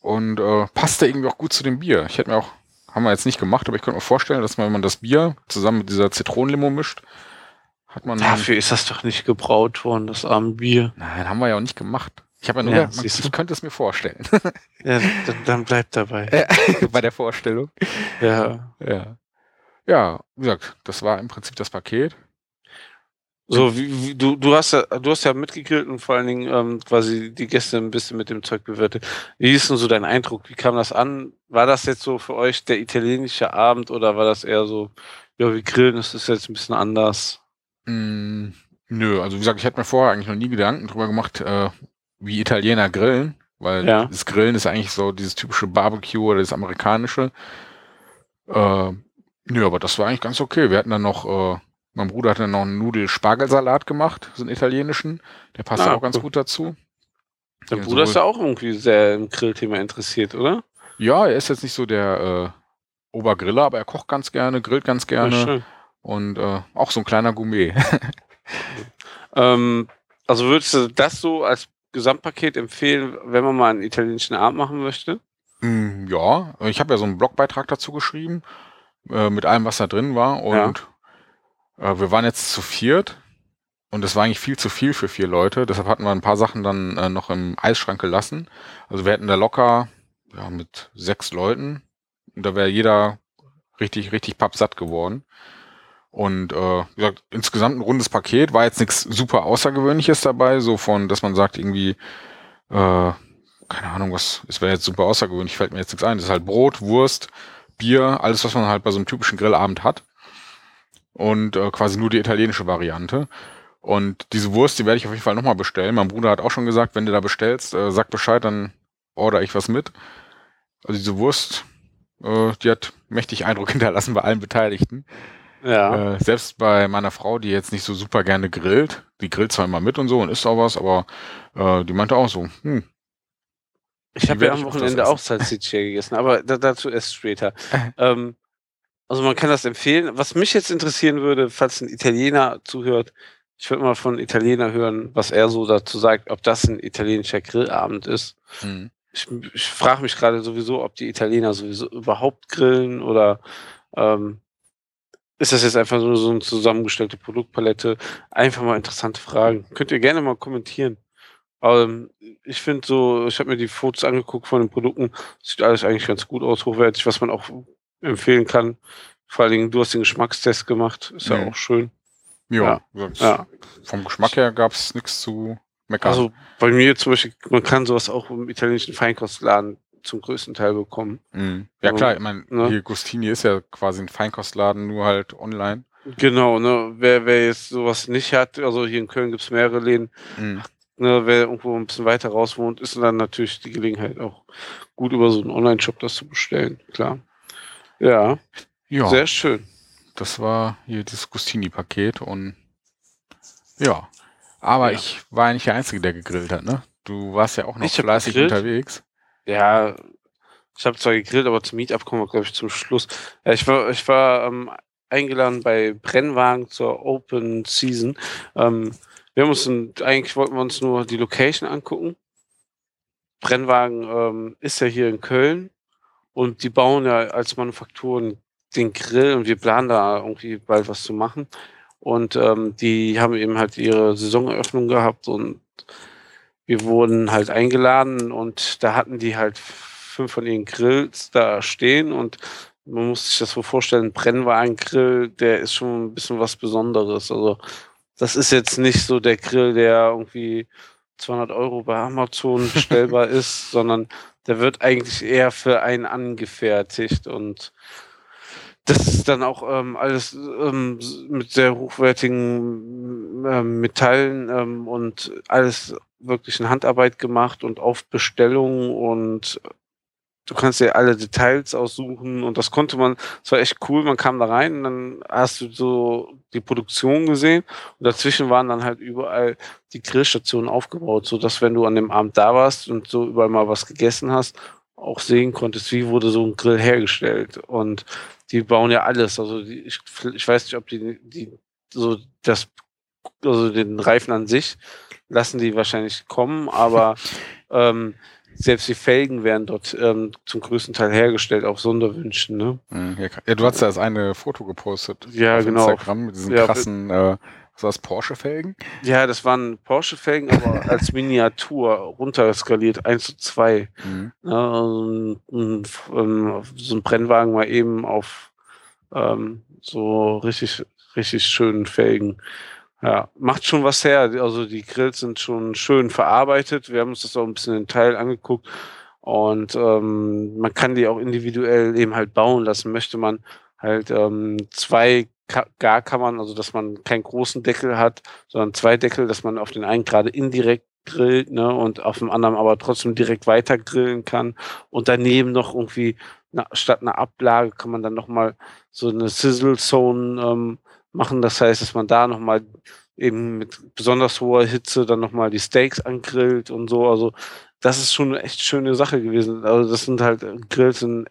Speaker 2: Und äh, passte irgendwie auch gut zu dem Bier. Ich hätte mir auch, haben wir jetzt nicht gemacht, aber ich könnte mir vorstellen, dass man, wenn man das Bier zusammen mit dieser Zitronenlimo mischt, hat man.
Speaker 3: Dafür ist das doch nicht gebraut worden, das arme Bier.
Speaker 2: Nein, haben wir ja auch nicht gemacht. Ich habe ja nur,
Speaker 3: Ja,
Speaker 2: man, ich könnte es mir vorstellen.
Speaker 3: Ja, dann, dann bleibt dabei. *laughs*
Speaker 2: Bei der Vorstellung.
Speaker 3: Ja.
Speaker 2: Ja. Ja, wie gesagt, das war im Prinzip das Paket.
Speaker 3: So, wie, wie, du, du hast ja, du hast ja mitgegrillt und vor allen Dingen ähm, quasi die Gäste ein bisschen mit dem Zeug bewirtet. Wie ist denn so dein Eindruck? Wie kam das an? War das jetzt so für euch der italienische Abend oder war das eher so, ja, wir grillen, das ist jetzt ein bisschen anders?
Speaker 2: Mm, nö, also wie gesagt, ich hätte mir vorher eigentlich noch nie Gedanken drüber gemacht, äh, wie Italiener grillen, weil
Speaker 3: Ja.
Speaker 2: das Grillen ist eigentlich so dieses typische Barbecue oder das amerikanische. Äh, nö, aber das war eigentlich ganz okay. Wir hatten dann noch, äh, mein Bruder hat dann noch einen Nudel-Spargelsalat gemacht, so einen italienischen. Der passt
Speaker 3: Ah,
Speaker 2: auch ganz gut dazu.
Speaker 3: Dein
Speaker 2: Ja,
Speaker 3: Bruder ist ja auch irgendwie sehr im Grillthema interessiert, oder?
Speaker 2: Ja, er ist jetzt nicht so der äh, Obergriller, aber er kocht ganz gerne, grillt ganz
Speaker 3: Ja,
Speaker 2: gerne und äh, auch so ein kleiner Gourmet. *laughs*
Speaker 3: Ähm, also würdest du das so als Gesamtpaket empfehlen, wenn man mal einen italienischen Abend machen möchte?
Speaker 2: Mm, ja, ich habe ja so einen Blogbeitrag dazu geschrieben, äh, mit allem, was da drin war. Und äh, wir waren jetzt zu viert und das war eigentlich viel zu viel für vier Leute. Deshalb hatten wir ein paar Sachen dann äh, noch im Eisschrank gelassen. Also wir hätten da locker ja, mit sechs Leuten und da wäre jeder richtig, richtig pappsatt geworden. Und äh, wie gesagt, insgesamt ein rundes Paket, war jetzt nichts super Außergewöhnliches dabei, so von, dass man sagt, irgendwie, äh, keine Ahnung, was, es wäre jetzt super außergewöhnlich, fällt mir jetzt nichts ein. Das ist halt Brot, Wurst, Bier, alles, was man halt bei so einem typischen Grillabend hat. Und äh, quasi nur die italienische Variante. Und diese Wurst, die werde ich auf jeden Fall nochmal bestellen. Mein Bruder hat auch schon gesagt, wenn du da bestellst, äh, sag Bescheid, dann order ich was mit. Also diese Wurst, äh, die hat mächtig Eindruck *laughs* hinterlassen bei allen Beteiligten.
Speaker 3: Ja.
Speaker 2: Äh, selbst bei meiner Frau, die jetzt nicht so super gerne grillt, die grillt zwar immer mit und so und isst auch was, aber äh, die meinte auch so, hm,
Speaker 3: Ich habe ja am Wochenende auch Salsiccia gegessen, aber da, dazu erst später. *laughs* ähm, also man kann das empfehlen. Was mich jetzt interessieren würde, falls ein Italiener zuhört, ich würde mal von Italiener hören, was er so dazu sagt, ob das ein italienischer Grillabend ist.
Speaker 2: hm.
Speaker 3: Ich, ich frage mich gerade sowieso, ob die Italiener sowieso überhaupt grillen oder ähm, ist das jetzt einfach nur so eine zusammengestellte Produktpalette? Einfach mal interessante Fragen. Könnt ihr gerne mal kommentieren. Ähm, ich finde so, ich habe mir die Fotos angeguckt von den Produkten, sieht alles eigentlich ganz gut aus, hochwertig, was man auch empfehlen kann. Vor allen Dingen, du hast den Geschmackstest gemacht, ist ja
Speaker 2: Mhm.
Speaker 3: auch schön.
Speaker 2: Ja,
Speaker 3: Ja.
Speaker 2: gesagt,
Speaker 3: Ja.
Speaker 2: vom Geschmack her gab es nichts zu meckern.
Speaker 3: Also bei mir zum Beispiel, man kann sowas auch im italienischen Feinkostladen zum größten Teil bekommen.
Speaker 2: Mhm. Ja
Speaker 3: so,
Speaker 2: klar, ich meine,
Speaker 3: ne?
Speaker 2: hier Gustini ist ja quasi ein Feinkostladen, nur halt online.
Speaker 3: Genau, ne? Wer, wer jetzt sowas nicht hat, also hier in Köln gibt es mehrere Läden,
Speaker 2: Mhm.
Speaker 3: ne, wer irgendwo ein bisschen weiter raus wohnt, ist dann natürlich die Gelegenheit auch gut über so einen Online-Shop das zu bestellen, klar. Ja,
Speaker 2: Ja,
Speaker 3: sehr schön.
Speaker 2: das war hier das Gustini-Paket und ja. Aber
Speaker 3: Ja.
Speaker 2: ich war ja nicht der Einzige, der gegrillt hat, ne? Du warst ja auch noch
Speaker 3: Ich
Speaker 2: fleißig unterwegs.
Speaker 3: Ja, ich habe zwar gegrillt, aber zum Meetup kommen wir, glaube ich, zum Schluss. Ja, ich war, ich war ähm, eingeladen bei Brennwagen zur Open Season. Ähm, wir haben uns, ein, eigentlich wollten wir uns nur die Location angucken. Brennwagen ähm, ist ja hier in Köln und die bauen ja als Manufakturen den Grill und wir planen da irgendwie bald was zu machen. Und ähm, die haben eben halt ihre Saisoneröffnung gehabt und wir wurden halt eingeladen und da hatten die halt fünf von ihren Grills da stehen und man muss sich das so vorstellen, ein Brennwagengrill, der ist schon ein bisschen was Besonderes. Also das ist jetzt nicht so der Grill, der irgendwie 200 Euro bei Amazon bestellbar *laughs* ist, sondern der wird eigentlich eher für einen angefertigt und das ist dann auch ähm, alles ähm, mit sehr hochwertigen ähm, Metallen ähm, und alles wirklich in Handarbeit gemacht und auf Bestellung und du kannst dir alle Details aussuchen und das konnte man, das war echt cool, man kam da rein und dann hast du so die Produktion gesehen und dazwischen waren dann halt überall die Grillstationen aufgebaut, so dass wenn du an dem Abend da warst und so überall mal was gegessen hast, auch sehen konntest, wie wurde so ein Grill hergestellt und die bauen ja alles, also die, ich, ich weiß nicht, ob die, die so das, also den Reifen an sich lassen die wahrscheinlich kommen, aber *laughs* ähm, selbst die Felgen werden dort ähm, zum größten Teil hergestellt auf Sonderwünschen, ne?
Speaker 2: Mhm, ja, ja, du hast ja das eine Foto gepostet
Speaker 3: Ja,
Speaker 2: auf
Speaker 3: genau.
Speaker 2: Instagram mit diesen
Speaker 3: Ja,
Speaker 2: krassen, äh, was war das, Porsche-Felgen?
Speaker 3: Ja, das waren Porsche-Felgen, aber *laughs* als Miniatur runterskaliert, 1 zu 2.
Speaker 2: Mhm.
Speaker 3: Ne? Ein, ein, ähm, so ein Brennwagen mal eben auf ähm, so richtig, richtig schönen Felgen Ja, macht schon was her. Also die Grills sind schon schön verarbeitet. Wir haben uns das auch ein bisschen in Teil angeguckt. Und ähm, man kann die auch individuell eben halt bauen lassen. Möchte man halt ähm, zwei Garkammern, also dass man keinen großen Deckel hat, sondern zwei Deckel, dass man auf den einen gerade indirekt grillt, ne, und auf dem anderen aber trotzdem direkt weiter grillen kann. Und daneben noch irgendwie, na, statt einer Ablage kann man dann nochmal so eine Sizzle Zone ähm, machen. Das heißt, dass man da nochmal eben mit besonders hoher Hitze dann nochmal die Steaks angrillt und so. Also das ist schon eine echt schöne Sache gewesen. Also das sind halt Grills in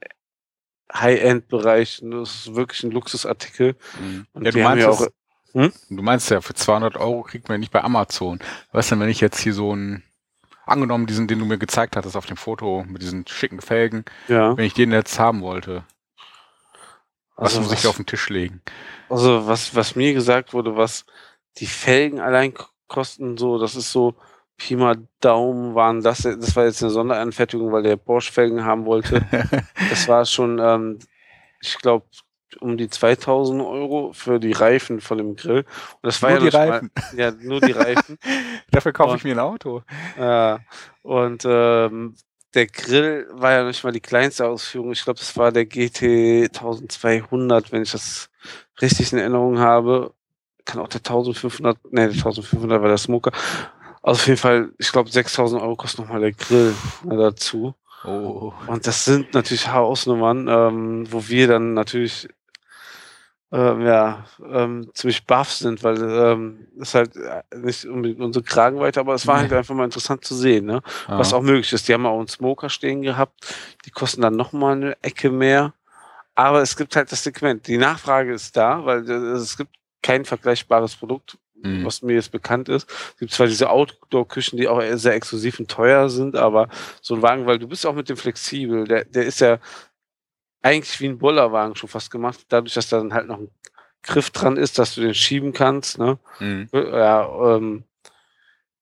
Speaker 3: High-End-Bereich. Das ist wirklich ein Luxusartikel.
Speaker 2: Mhm. Und ja, du meinst, ja auch, hm? du meinst ja, für 200 Euro kriegt man nicht bei Amazon. Weißt du, wenn ich jetzt hier so ein angenommen diesen, den du mir gezeigt hattest auf dem Foto mit diesen schicken Felgen, ja. wenn ich den jetzt haben wollte, was also muss was, ich auf den Tisch legen?
Speaker 3: Also was, was mir gesagt wurde, was die Felgen allein kosten, so, das ist so, Pi mal Daumen waren das, das war jetzt eine Sonderanfertigung, weil der Porsche Felgen haben wollte. *laughs* das war schon, ähm, ich glaube, um die 2000 Euro für die Reifen von dem Grill. Und das war nur ja die Reifen. Mal, *laughs* ja, nur die Reifen. *laughs*
Speaker 2: Dafür kaufe ich mir ein Auto.
Speaker 3: Ja, und ähm, der Grill war ja nicht mal die kleinste Ausführung. Ich glaube, das war der GT 1200, wenn ich das richtig in Erinnerung habe. Kann auch der 1500, ne, der 1500 war der Smoker. Also auf jeden Fall, ich glaube, 6000 Euro kostet nochmal der Grill ne, dazu. Oh. Und das sind natürlich Hausnummern, ähm, wo wir dann natürlich ähm, ja, ähm, ziemlich baff sind, weil ähm, das halt äh, nicht unbedingt unsere Kragenweite, aber es war halt einfach mal interessant zu sehen, ne? Ja. was auch möglich ist. Die haben auch einen Smoker stehen gehabt, die kosten dann nochmal eine Ecke mehr, aber es gibt halt das Segment. Die Nachfrage ist da, weil äh, es gibt kein vergleichbares Produkt, mhm. was mir jetzt bekannt ist. Es gibt zwar diese Outdoor-Küchen, die auch sehr exklusiv und teuer sind, aber so ein Wagen, weil du bist auch mit dem flexibel, der, der ist ja eigentlich wie ein Bollerwagen schon fast gemacht, dadurch, dass da dann halt noch ein Griff dran ist, dass du den schieben kannst. Ne? Mhm. Ja, ähm,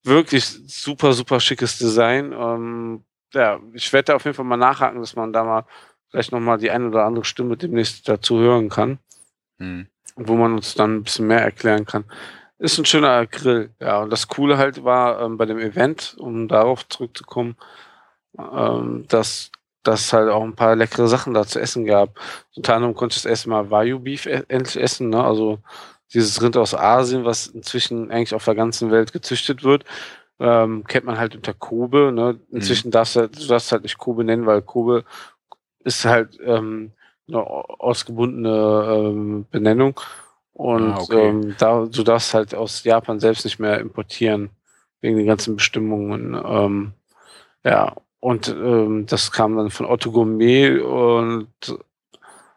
Speaker 3: wirklich super, super schickes Design. Ähm, ja, ich werde da auf jeden Fall mal nachhaken, dass man da mal vielleicht nochmal die eine oder andere Stimme demnächst dazu hören kann. Mhm. Wo man uns dann ein bisschen mehr erklären kann. Ist ein schöner Grill, ja. Und das Coole halt war ähm, bei dem Event, um darauf zurückzukommen, ähm, dass dass es halt auch ein paar leckere Sachen da zu essen gab. Unter anderem konnte ich das erste Mal Wagyu Beef e endlich essen, ne? also dieses Rind aus Asien, was inzwischen eigentlich auf der ganzen Welt gezüchtet wird. Ähm, kennt man halt unter Kobe. Ne? Inzwischen mhm. darfst du, du darfst halt nicht Kobe nennen, weil Kobe ist halt ähm, eine ausgebundene ähm, Benennung. Und ah, okay. ähm, da, du darfst halt aus Japan selbst nicht mehr importieren, wegen den ganzen Bestimmungen. Ähm, ja, und ähm, das kam dann von Otto Gourmet und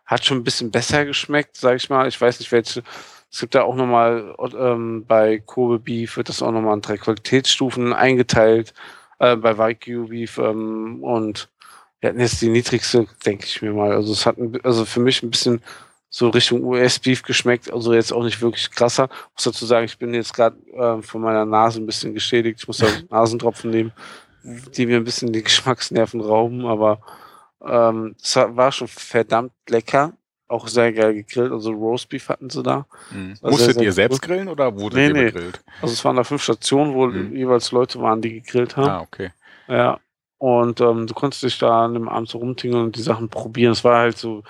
Speaker 3: hat schon ein bisschen besser geschmeckt, sag ich mal. Ich weiß nicht, welche. Es gibt da auch nochmal ähm, bei Kobe Beef wird das auch nochmal in drei Qualitätsstufen eingeteilt. Äh, bei Wagyu Beef ähm, und wir hatten jetzt die niedrigste, denke ich mir mal. Also es hat ein, also für mich ein bisschen so Richtung US-Beef geschmeckt, also jetzt auch nicht wirklich krasser. Ich muss dazu sagen, ich bin jetzt gerade äh, von meiner Nase ein bisschen geschädigt. Ich muss da *laughs* Nasentropfen nehmen, die mir ein bisschen die Geschmacksnerven rauben, aber ähm, es war schon verdammt lecker. Auch sehr geil gegrillt, also Roastbeef hatten sie da.
Speaker 2: Mhm. Musstet ihr selbst grillen oder wurde nee, ihr nee. gegrillt?
Speaker 3: Also es waren da fünf Stationen, wo mhm. jeweils Leute waren, die gegrillt haben.
Speaker 2: Ah, okay.
Speaker 3: Ja. Und ähm, du konntest dich da an dem Abend so rumtingeln und die Sachen probieren. Es war halt so,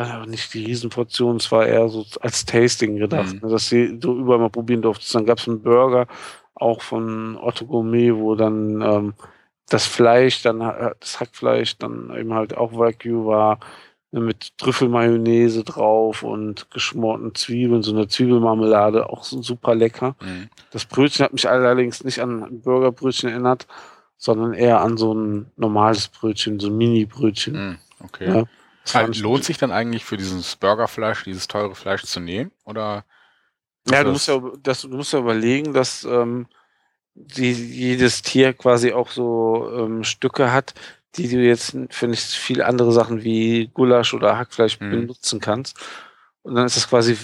Speaker 3: war ja nicht die Riesenportion, es war eher so als Tasting gedacht, mhm. Ne, dass sie du überall mal probieren durftest. Dann gab es einen Burger, auch von Otto Gourmet, wo dann ähm, das Fleisch, dann äh, das Hackfleisch, dann eben halt auch Wagyu war, ne, mit Trüffelmayonnaise drauf und geschmorten Zwiebeln, so eine Zwiebelmarmelade, auch so super lecker. Mhm. Das Brötchen hat mich allerdings nicht an ein Burgerbrötchen erinnert, sondern eher an so ein normales Brötchen, so ein Mini-Brötchen.
Speaker 2: Mhm, okay. Ja. Also lohnt sich dann eigentlich für dieses Burgerfleisch, dieses teure Fleisch zu nehmen? Oder?
Speaker 3: Ja, du musst ja, das, du musst ja überlegen, dass ähm, die, jedes Tier quasi auch so ähm, Stücke hat, die du jetzt für nicht viel andere Sachen wie Gulasch oder Hackfleisch mhm. benutzen kannst. Und dann ist das quasi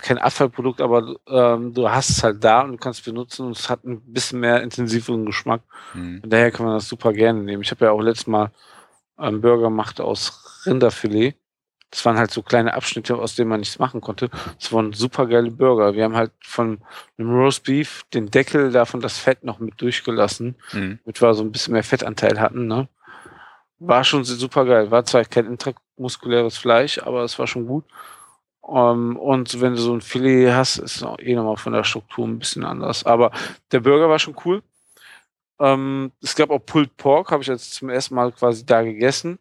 Speaker 3: kein Abfallprodukt, aber ähm, du hast es halt da und du kannst es benutzen und es hat ein bisschen mehr intensiveren Geschmack. Mhm. Und daher kann man das super gerne nehmen. Ich habe ja auch letztes Mal einen Burger gemacht aus Rinderfilet. Das waren halt so kleine Abschnitte, aus denen man nichts machen konnte. Das waren super geile Burger. Wir haben halt von einem Roast Beef den Deckel davon das Fett noch mit durchgelassen,
Speaker 2: Mhm.
Speaker 3: damit wir so ein bisschen mehr Fettanteil hatten. Ne? War schon super geil. War zwar kein intramuskuläres Fleisch, aber es war schon gut. Ähm, und wenn du so ein Filet hast, ist es auch eh nochmal von der Struktur ein bisschen anders. Aber der Burger war schon cool. Ähm, es gab auch Pulled Pork, habe ich jetzt zum ersten Mal quasi da gegessen.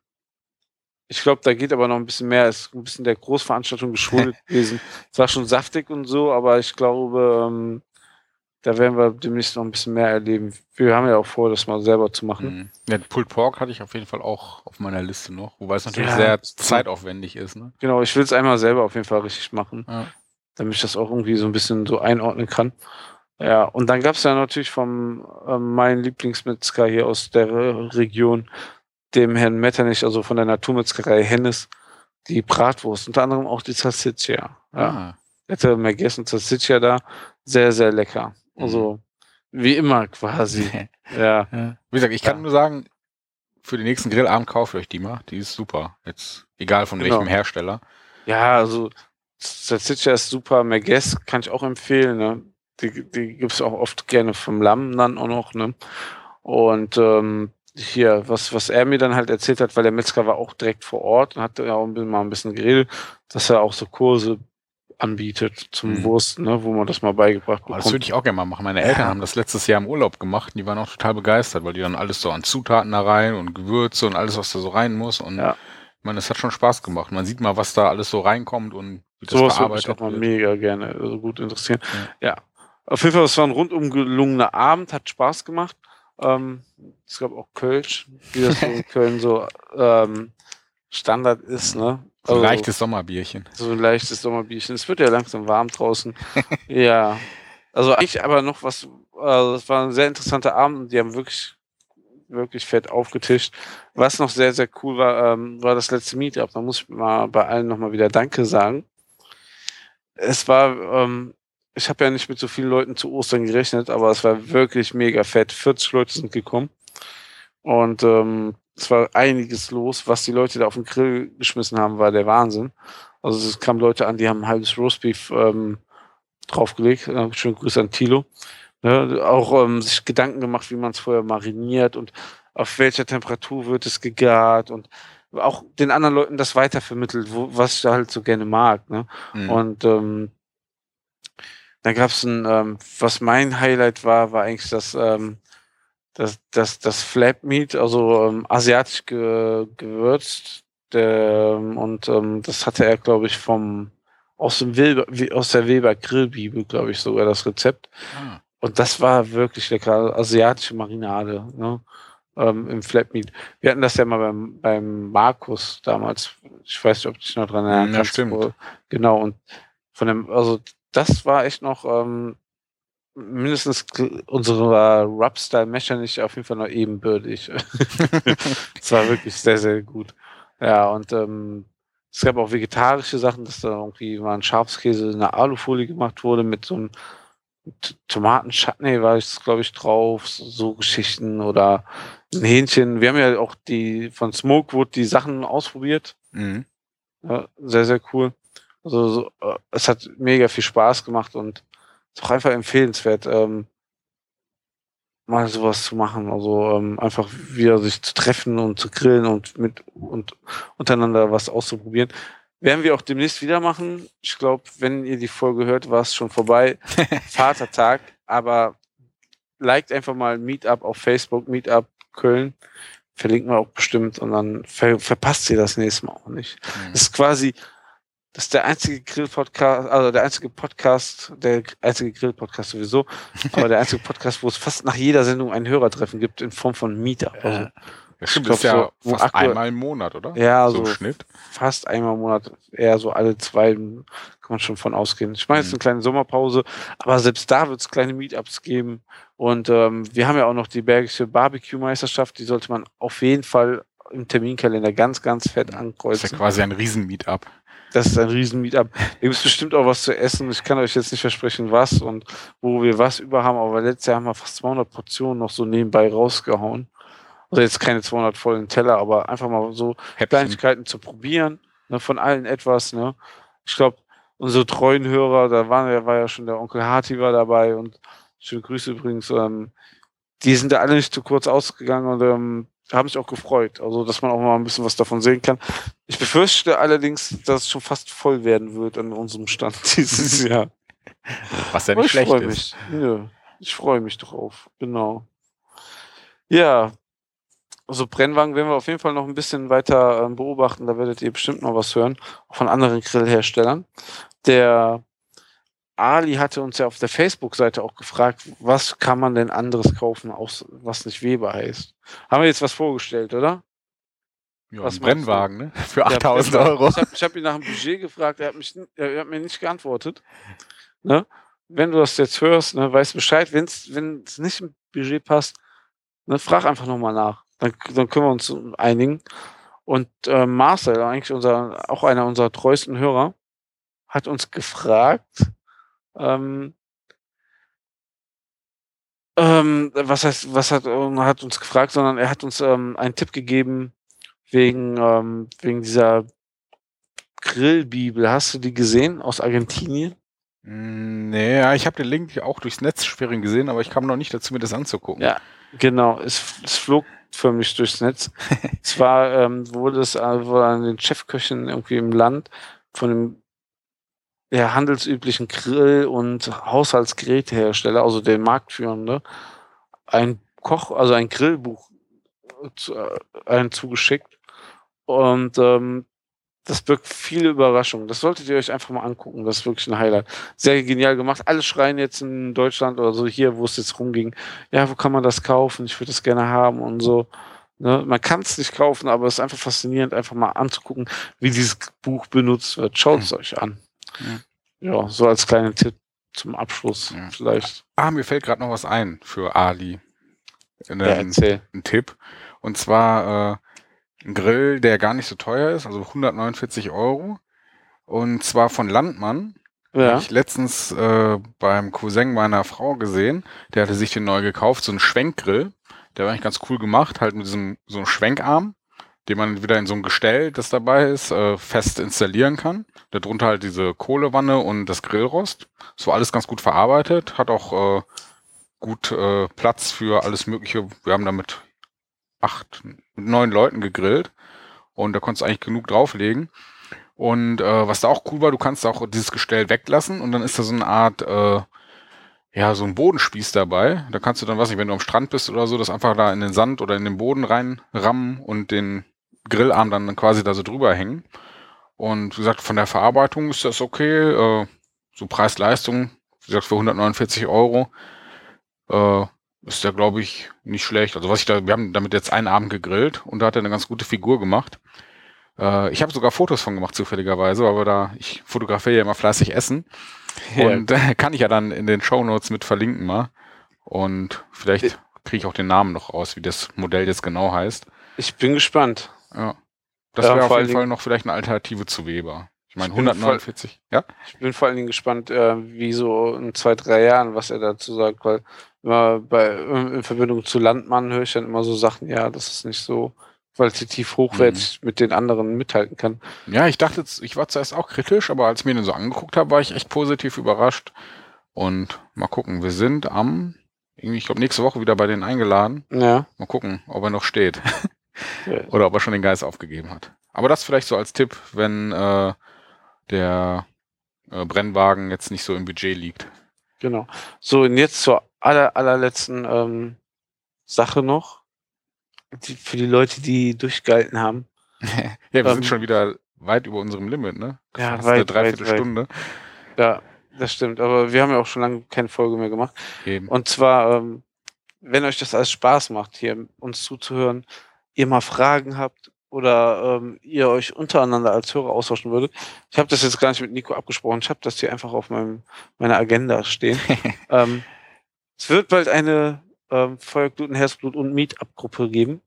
Speaker 3: Ich glaube, da geht aber noch ein bisschen mehr. Ist ein bisschen der Großveranstaltung geschuldet *laughs* gewesen. Es war schon saftig und so, aber ich glaube, ähm, da werden wir demnächst noch ein bisschen mehr erleben. Wir haben ja auch vor, das mal selber zu machen.
Speaker 2: Mhm. Ja, Pulled Pork hatte ich auf jeden Fall auch auf meiner Liste noch, wobei es natürlich
Speaker 3: Ja,
Speaker 2: sehr zeitaufwendig ist. Ne?
Speaker 3: Genau, ich will es einmal selber auf jeden Fall richtig machen,
Speaker 2: Ja.
Speaker 3: damit ich das auch irgendwie so ein bisschen so einordnen kann. Ja, und dann gab es ja natürlich vom ähm, mein Lieblingsmetzger hier aus der Re- Region, dem Herrn Metternich, also von der Naturmetzgerei Hennes, die Bratwurst, unter anderem auch die Salsiccia. Ja.
Speaker 2: Ah.
Speaker 3: Ich mehr gegessen, Salsiccia da, sehr, sehr lecker. Also, wie immer quasi. *laughs* ja.
Speaker 2: Ja. Wie gesagt, ich kann
Speaker 3: Ja.
Speaker 2: nur sagen, für den nächsten Grillabend kauft euch die mal. Die ist super. Jetzt, egal von
Speaker 3: Genau.
Speaker 2: welchem Hersteller.
Speaker 3: Ja, also Salsiccia ist super, Merguez kann ich auch empfehlen. Ne? Die, die gibt es auch oft gerne vom Lamm dann auch noch. Ne? Und ähm, hier, was, was er mir dann halt erzählt hat, weil der Metzger war auch direkt vor Ort und hat ja auch ein bisschen- mal ein bisschen geredet, dass er auch so Kurse anbietet zum
Speaker 2: Mhm.
Speaker 3: Wurst, ne, wo man das mal beigebracht
Speaker 2: Aber das
Speaker 3: bekommt.
Speaker 2: würde ich auch gerne mal machen. Meine Eltern
Speaker 3: Ja.
Speaker 2: haben das letztes Jahr im Urlaub gemacht und die waren auch total begeistert, weil die dann alles so an Zutaten da rein und Gewürze und alles, was da so rein muss. Und
Speaker 3: Ja.
Speaker 2: ich meine, das hat schon Spaß gemacht. Man sieht mal, was da alles so reinkommt und wie das
Speaker 3: Sowas würde mich
Speaker 2: verarbeitet
Speaker 3: auch mal
Speaker 2: wird.
Speaker 3: mega gerne also gut interessieren. Ja. Auf jeden Fall, es war ein rundum gelungener Abend, hat Spaß gemacht. Ähm, es gab auch Kölsch, wie das so in *laughs* Köln so ähm, Standard ist, ne?
Speaker 2: So ein
Speaker 3: Also,
Speaker 2: leichtes Sommerbierchen.
Speaker 3: so ein leichtes Sommerbierchen. Es wird ja langsam warm draußen. *laughs* ja. Also eigentlich aber noch was, also es war ein sehr interessanter Abend und die haben wirklich, wirklich fett aufgetischt. Was noch sehr, sehr cool war, ähm, war das letzte Meetup. Da muss ich mal bei allen nochmal wieder Danke sagen. Es war, ähm, ich habe ja nicht mit so vielen Leuten zu Ostern gerechnet, aber es war wirklich mega fett. 40 Leute sind gekommen. Und ähm, es war einiges los. Was die Leute da auf den Grill geschmissen haben, war der Wahnsinn. Also es kamen Leute an, die haben ein halbes Roastbeef ähm, draufgelegt. Äh, schönen Grüße an Tilo. Ne, auch ähm, sich Gedanken gemacht, wie man es vorher mariniert und auf welcher Temperatur wird es gegart und auch den anderen Leuten das weitervermittelt, wo, was ich da halt so gerne mag. Ne?
Speaker 2: Mhm.
Speaker 3: Und ähm, dann gab es ein, ähm, was mein Highlight war, war eigentlich das, ähm, das, das, das Flap Meat, also ähm, asiatisch ge gewürzt. Der, ähm, und ähm, das hatte er, glaube ich, vom aus dem Wilber, aus der Weber Grillbibel, glaube ich, sogar das Rezept.
Speaker 2: Ah.
Speaker 3: Und das war wirklich lecker, asiatische Marinade, ne? ähm, im Flatmeat. Wir hatten das ja mal beim, beim Markus damals. Ich weiß nicht, ob du dich noch dran erinnern
Speaker 2: Ja, stimmt.
Speaker 3: Genau, und von dem, also das war echt noch ähm, mindestens unserer Rub-Style-Mesher nicht auf jeden Fall noch ebenbürtig. *laughs* Es war wirklich sehr, sehr gut. Ja, und ähm, es gab auch vegetarische Sachen, dass da irgendwie mal ein Schafskäse in einer Alufolie gemacht wurde mit so einem Tomaten-Chutney war ich, glaube ich, drauf, so, so Geschichten oder ein Hähnchen. Wir haben ja auch die von Smokewood die Sachen ausprobiert.
Speaker 2: Mhm.
Speaker 3: Ja, sehr, sehr cool. Also so, äh, es hat mega viel Spaß gemacht und ist auch einfach empfehlenswert, ähm, mal sowas zu machen. Also ähm, einfach wieder sich zu treffen und zu grillen und mit und untereinander was auszuprobieren. Werden wir auch demnächst wieder machen. Ich glaube, wenn ihr die Folge hört, war es schon vorbei. *laughs* Vatertag, aber liked einfach mal Meetup auf Facebook, Meetup Köln. Verlinken wir auch bestimmt und dann ver verpasst ihr das nächste Mal auch nicht.
Speaker 2: Mhm.
Speaker 3: Das ist quasi, das ist der einzige Grill-Podcast, also der einzige Podcast, der einzige Grill-Podcast sowieso, aber der einzige Podcast, wo es fast nach jeder Sendung ein Hörertreffen gibt in Form von Meetup. Also
Speaker 2: Das stimmt, das ist ja
Speaker 3: so,
Speaker 2: fast
Speaker 3: aktuell-
Speaker 2: einmal im Monat, oder?
Speaker 3: Ja,
Speaker 2: so
Speaker 3: so
Speaker 2: im Schnitt.
Speaker 3: fast einmal im Monat, eher so alle zwei, kann man schon von ausgehen. Ich meine, es ist
Speaker 2: Mhm.
Speaker 3: eine kleine Sommerpause, aber selbst da wird es kleine Meetups geben. Und ähm, wir haben ja auch noch die Bergische Barbecue-Meisterschaft, die sollte man auf jeden Fall im Terminkalender ganz, ganz fett
Speaker 2: Das ist
Speaker 3: ankreuzen.
Speaker 2: ja quasi ein Riesen-Meetup.
Speaker 3: Das ist ein riesen Meetup. Da gibt es bestimmt auch was zu essen. Ich kann euch jetzt nicht versprechen, was und wo wir was über haben, aber letztes Jahr haben wir fast 200 Portionen noch so nebenbei rausgehauen. Also jetzt keine 200 vollen Teller, aber einfach mal so
Speaker 2: Häppchen.
Speaker 3: Kleinigkeiten zu probieren. Ne, von allen etwas, ne? Ich glaube, unsere treuen Hörer, da war, ja- war ja schon der Onkel Harti war dabei und schöne Grüße übrigens, ähm, die sind da alle nicht zu kurz ausgegangen und ähm, haben sich auch gefreut. Also, dass man auch mal ein bisschen was davon sehen kann. Ich befürchte allerdings, dass es schon fast voll werden wird an unserem Stand *laughs* dieses Jahr.
Speaker 2: Was ja nicht
Speaker 3: ich
Speaker 2: schlecht
Speaker 3: freue
Speaker 2: ist.
Speaker 3: mich. Nö, ich freue mich drauf. Genau. Ja. Also Brennwagen werden wir auf jeden Fall noch ein bisschen weiter ähm, beobachten. Da werdet ihr bestimmt noch was hören. Auch von anderen Grillherstellern. Der Ali hatte uns ja auf der Facebook-Seite auch gefragt, was kann man denn anderes kaufen, was nicht Weber heißt. Haben wir jetzt was vorgestellt, oder?
Speaker 2: Ja,
Speaker 3: Was
Speaker 2: ein
Speaker 3: meinst du?
Speaker 2: Brennwagen, ne? *laughs* Für
Speaker 3: Ja,
Speaker 2: 8000
Speaker 3: Brennwagen.
Speaker 2: Euro.
Speaker 3: Ich habe hab ihn nach dem Budget gefragt, er hat, mich, er hat mir nicht geantwortet. Ne? Wenn du das jetzt hörst, ne, weißt Bescheid, wenn es nicht im Budget passt, ne, frag einfach nochmal nach. Dann, dann können wir uns einigen. Und äh, Marcel, eigentlich unser, auch einer unserer treuesten Hörer, hat uns gefragt, ähm, ähm, was heißt, was hat, äh, hat uns gefragt, sondern er hat uns ähm, einen Tipp gegeben wegen, ähm, wegen dieser Grillbibel. Hast du die gesehen aus Argentinien?
Speaker 2: Mm, Nee, ja, ich habe den Link auch durchs Netz sperren gesehen, aber ich kam noch nicht dazu, mir das anzugucken.
Speaker 3: Ja. Genau, es, es flog förmlich durchs Netz. *laughs* Zwar ähm, wurde es äh, an den Chefköchen irgendwie im Land von dem der handelsüblichen Grill- und Haushaltsgerätehersteller, also der Marktführende, ein Koch, also ein Grillbuch zu, äh, einen zugeschickt. Und ähm, das birgt viele Überraschungen. Das solltet ihr euch einfach mal angucken. Das ist wirklich ein Highlight. Sehr genial gemacht. Alle schreien jetzt in Deutschland oder so hier, wo es jetzt rumging. Ja, wo kann man das kaufen? Ich würde das gerne haben und so. Ne? Man kann es nicht kaufen, aber es ist einfach faszinierend, einfach mal anzugucken, wie dieses Buch benutzt wird. Schaut es euch an. Ja, so als kleiner Tipp zum Abschluss
Speaker 2: Ja.
Speaker 3: vielleicht.
Speaker 2: Ah, mir fällt gerade noch was ein für Ali. Ähm,
Speaker 3: Ja, erzähl.
Speaker 2: ein Tipp. Und zwar äh, ein Grill, der gar nicht so teuer ist, also 149 Euro. Und zwar von Landmann.
Speaker 3: Ja.
Speaker 2: Hab ich letztens äh, beim Cousin meiner Frau gesehen. Der hatte sich den neu gekauft, so einen Schwenkgrill. Der war eigentlich ganz cool gemacht, halt mit diesem so einem Schwenkarm, den man wieder in so ein Gestell, das dabei ist, äh, fest installieren kann. Darunter halt diese Kohlewanne und das Grillrost. Das war alles ganz gut verarbeitet, hat auch äh, gut äh, Platz für alles Mögliche. Wir haben damit acht, neun Leuten gegrillt und da konntest du eigentlich genug drauflegen. Und äh, was da auch cool war, du kannst auch dieses Gestell weglassen und dann ist da so eine Art, äh, ja, so ein Bodenspieß dabei. Da kannst du dann, was nicht, wenn du am Strand bist oder so, das einfach da in den Sand oder in den Boden reinrammen und den Grillarm dann quasi da so drüber hängen. Und wie gesagt, von der Verarbeitung ist das okay. Äh, so Preis-Leistung, wie gesagt, für 149 Euro äh, ist der, glaube ich, nicht schlecht. Also was ich da, wir haben damit jetzt einen Abend gegrillt und da hat er eine ganz gute Figur gemacht. Äh, ich habe sogar Fotos von gemacht, zufälligerweise, wir da, ich fotografiere ja immer fleißig Essen. *laughs*
Speaker 3: Ja.
Speaker 2: Und äh, *laughs* kann ich ja dann in den Shownotes mit verlinken mal. Und vielleicht kriege ich auch den Namen noch raus, wie das Modell jetzt genau heißt.
Speaker 3: Ich bin gespannt.
Speaker 2: Ja. Das
Speaker 3: Ja,
Speaker 2: wäre auf jeden Fall noch vielleicht eine Alternative zu Weber. Ich meine,
Speaker 3: Ich bin voll-
Speaker 2: 149, ja?
Speaker 3: Ich bin vor allen Dingen gespannt, äh, wie so in zwei, drei Jahren, was er dazu sagt, weil immer bei, in Verbindung zu Landmann höre ich dann immer so Sachen, ja, dass es nicht so qualitativ hochwertig
Speaker 2: Mhm.
Speaker 3: mit den anderen mithalten kann.
Speaker 2: Ja, ich dachte, ich war zuerst auch kritisch, aber als ich mir den so angeguckt habe, war ich echt positiv überrascht. Und mal gucken, wir sind am, irgendwie, ich glaube, nächste Woche wieder bei denen eingeladen.
Speaker 3: Ja.
Speaker 2: Mal gucken, ob er noch steht. *laughs*
Speaker 3: Ja.
Speaker 2: Oder ob er schon den Geist aufgegeben hat. Aber das vielleicht so als Tipp, wenn äh, der äh, Brennwagen jetzt nicht so im Budget liegt.
Speaker 3: Genau. So, und jetzt zur aller, allerletzten ähm, Sache noch. Die, für die Leute, die durchgehalten haben. *laughs*
Speaker 2: ja, wir
Speaker 3: Ähm,
Speaker 2: sind schon wieder weit über unserem Limit, ne?
Speaker 3: Ja,
Speaker 2: Fast
Speaker 3: weit,
Speaker 2: eine Dreiviertelstunde.
Speaker 3: Ja, das stimmt. Aber wir haben ja auch schon lange keine Folge mehr gemacht.
Speaker 2: Eben.
Speaker 3: Und zwar, ähm, wenn euch das alles Spaß macht, hier uns zuzuhören, ihr mal Fragen habt oder ähm, ihr euch untereinander als Hörer austauschen würdet. Ich habe das jetzt gar nicht mit Nico abgesprochen. Ich habe das hier einfach auf meinem, meiner Agenda stehen. *laughs* ähm, es wird bald eine ähm, Feuergluten, Herzblut und Meetup-Gruppe geben,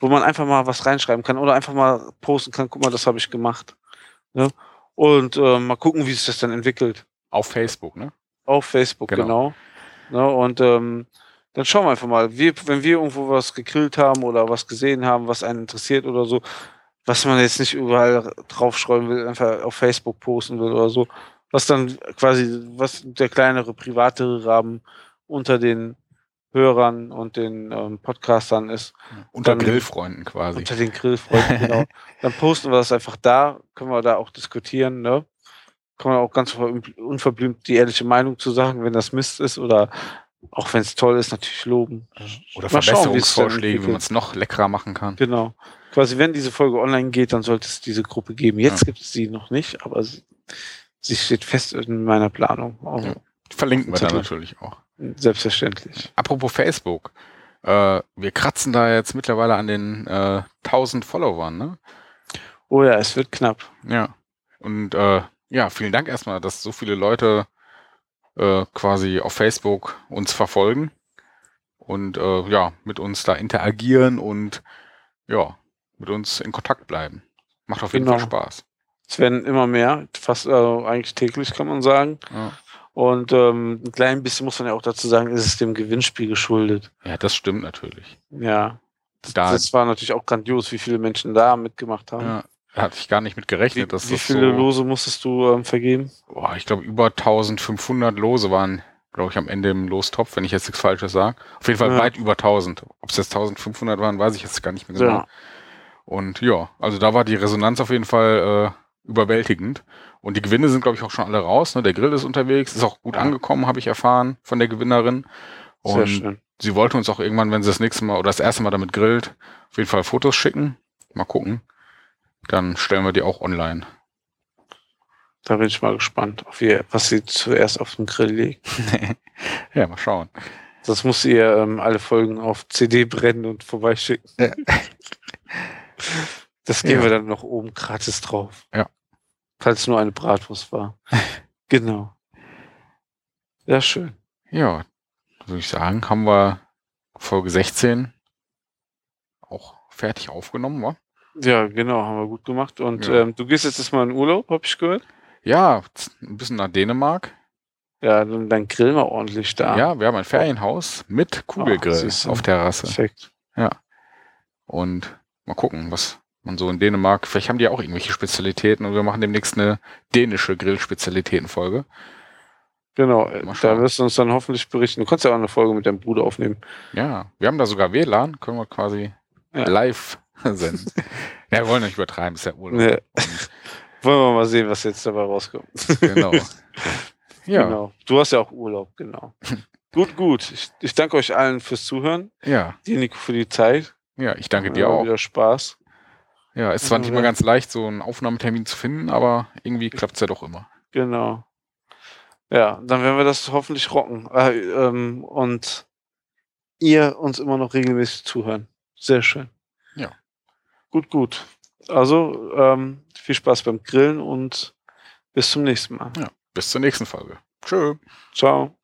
Speaker 3: wo man einfach mal was reinschreiben kann oder einfach mal posten kann, guck mal, das habe ich gemacht. Ne? Und ähm, mal gucken, wie sich das dann entwickelt
Speaker 2: Auf Facebook, ne?
Speaker 3: auf Facebook,
Speaker 2: Genau.
Speaker 3: genau. Ne, und ähm, dann schauen wir einfach mal, wir, wenn wir irgendwo was gegrillt haben oder was gesehen haben, was einen interessiert oder so, was man jetzt nicht überall draufschreiben will, einfach auf Facebook posten will oder so. Was dann quasi, was der kleinere, privatere Rahmen unter den Hörern und den ähm, Podcastern ist.
Speaker 2: Unter
Speaker 3: Dann-
Speaker 2: Grillfreunden quasi.
Speaker 3: Unter den Grillfreunden, genau. *laughs* Dann posten wir das einfach da, können wir da auch diskutieren, ne? Kann man auch ganz ver- unverblümt die ehrliche Meinung zu sagen, wenn das Mist ist oder auch wenn es toll ist, natürlich loben.
Speaker 2: Oder
Speaker 3: Mal schauen, wie
Speaker 2: Verbesserungsvorschläge, wie man es noch leckerer machen kann.
Speaker 3: Genau. Quasi, wenn diese Folge online geht, dann sollte es diese Gruppe geben. Jetzt
Speaker 2: Ja.
Speaker 3: gibt es sie noch nicht, aber sie, sie steht fest in meiner Planung. Also,
Speaker 2: Ja. Verlinken wir
Speaker 3: Titel.
Speaker 2: natürlich auch.
Speaker 3: Selbstverständlich.
Speaker 2: Apropos Facebook. Äh, wir kratzen da jetzt mittlerweile an den äh, 1000 Followern, ne?
Speaker 3: Oh ja, es wird knapp.
Speaker 2: Ja. Und äh, ja, vielen Dank erstmal, dass so viele Leute äh, quasi auf Facebook uns verfolgen und äh, ja, mit uns da interagieren und ja, mit uns in Kontakt bleiben. Macht auf jeden
Speaker 3: Genau.
Speaker 2: Fall Spaß.
Speaker 3: Es werden immer mehr, fast äh, eigentlich täglich, kann man sagen.
Speaker 2: Ja.
Speaker 3: Und ähm, ein klein bisschen muss man ja auch dazu sagen, ist es dem Gewinnspiel geschuldet.
Speaker 2: ja, das stimmt natürlich.
Speaker 3: Ja. Das,
Speaker 2: Da-
Speaker 3: das war natürlich auch grandios, wie viele Menschen da mitgemacht haben.
Speaker 2: Ja, hatte ich gar nicht mit
Speaker 3: Wie,
Speaker 2: gerechnet, dass
Speaker 3: wie
Speaker 2: das
Speaker 3: viele
Speaker 2: so,
Speaker 3: Lose musstest du ähm, vergeben?
Speaker 2: boah, ich glaube über 1500 Lose waren, glaube ich, am Ende im Lostopf, wenn ich jetzt nichts Falsches sage. Auf jeden Fall
Speaker 3: Ja.
Speaker 2: weit über 1000. Ob es jetzt 1500 waren, weiß ich jetzt gar nicht mehr genau.
Speaker 3: Ja.
Speaker 2: Und ja, also da war die Resonanz auf jeden Fall äh, überwältigend. Und die Gewinne sind, glaube ich, auch schon alle raus. Ne? Der Grill ist unterwegs, ist auch gut angekommen, habe ich erfahren von der Gewinnerin.
Speaker 3: Sehr
Speaker 2: Und
Speaker 3: schön.
Speaker 2: sie wollte uns auch irgendwann, wenn sie das nächste Mal oder das erste Mal damit grillt, auf jeden Fall Fotos schicken. Mal gucken. Dann stellen wir die auch online.
Speaker 3: Da bin ich mal gespannt, auf ihr, was sie zuerst auf den Grill legt. *laughs*
Speaker 2: ja, mal schauen.
Speaker 3: Das muss ihr ähm, alle Folgen auf CD brennen und vorbeischicken.
Speaker 2: Ja. *laughs*
Speaker 3: Das geben
Speaker 2: Ja.
Speaker 3: wir dann noch oben gratis drauf.
Speaker 2: Ja.
Speaker 3: Falls nur eine Bratwurst war. *laughs* genau. Ja, schön.
Speaker 2: Ja, würde ich sagen, haben wir Folge 16 auch fertig aufgenommen, wa?
Speaker 3: Ja, genau, haben wir gut gemacht. Und
Speaker 2: Ja.
Speaker 3: ähm, du gehst jetzt erstmal in Urlaub, hab ich gehört.
Speaker 2: Ja, ein bisschen nach Dänemark.
Speaker 3: Ja, dann, dann grillen wir ordentlich da.
Speaker 2: Ja, wir haben ein Ferienhaus mit Kugelgrill
Speaker 3: du.
Speaker 2: auf Terrasse.
Speaker 3: Perfekt.
Speaker 2: Und mal gucken, was man so in Dänemark, vielleicht haben die auch irgendwelche Spezialitäten und wir machen demnächst eine dänische Grillspezialitätenfolge.
Speaker 3: Genau, äh, da wirst du uns dann hoffentlich berichten. Du kannst ja auch eine Folge mit deinem Bruder aufnehmen.
Speaker 2: Ja, wir haben da sogar WLAN, können wir quasi
Speaker 3: Ja.
Speaker 2: live *laughs* senden. ja, wir wollen nicht übertreiben, ist ja Urlaub. Und, *laughs*
Speaker 3: Wollen wir mal sehen, was jetzt dabei rauskommt.
Speaker 2: genau. *laughs* Ja,
Speaker 3: Genau. Du hast ja auch Urlaub, genau. gut, gut. Ich, ich danke euch allen fürs Zuhören.
Speaker 2: ja,
Speaker 3: Dir, Nico, für die Zeit.
Speaker 2: ja, ich danke
Speaker 3: War
Speaker 2: dir auch.
Speaker 3: Wieder Spaß.
Speaker 2: Ja, ist zwar nicht
Speaker 3: Ja.
Speaker 2: immer ganz leicht, so einen Aufnahmetermin zu finden, aber irgendwie klappt es ja doch immer.
Speaker 3: Genau. Ja, dann werden wir das hoffentlich rocken. Äh, ähm, und ihr uns immer noch regelmäßig zuhören. Sehr schön.
Speaker 2: Ja.
Speaker 3: Gut, gut. Also, ähm, viel Spaß beim Grillen und bis zum nächsten Mal.
Speaker 2: Bis zur nächsten Folge. Tschö.
Speaker 3: Ciao.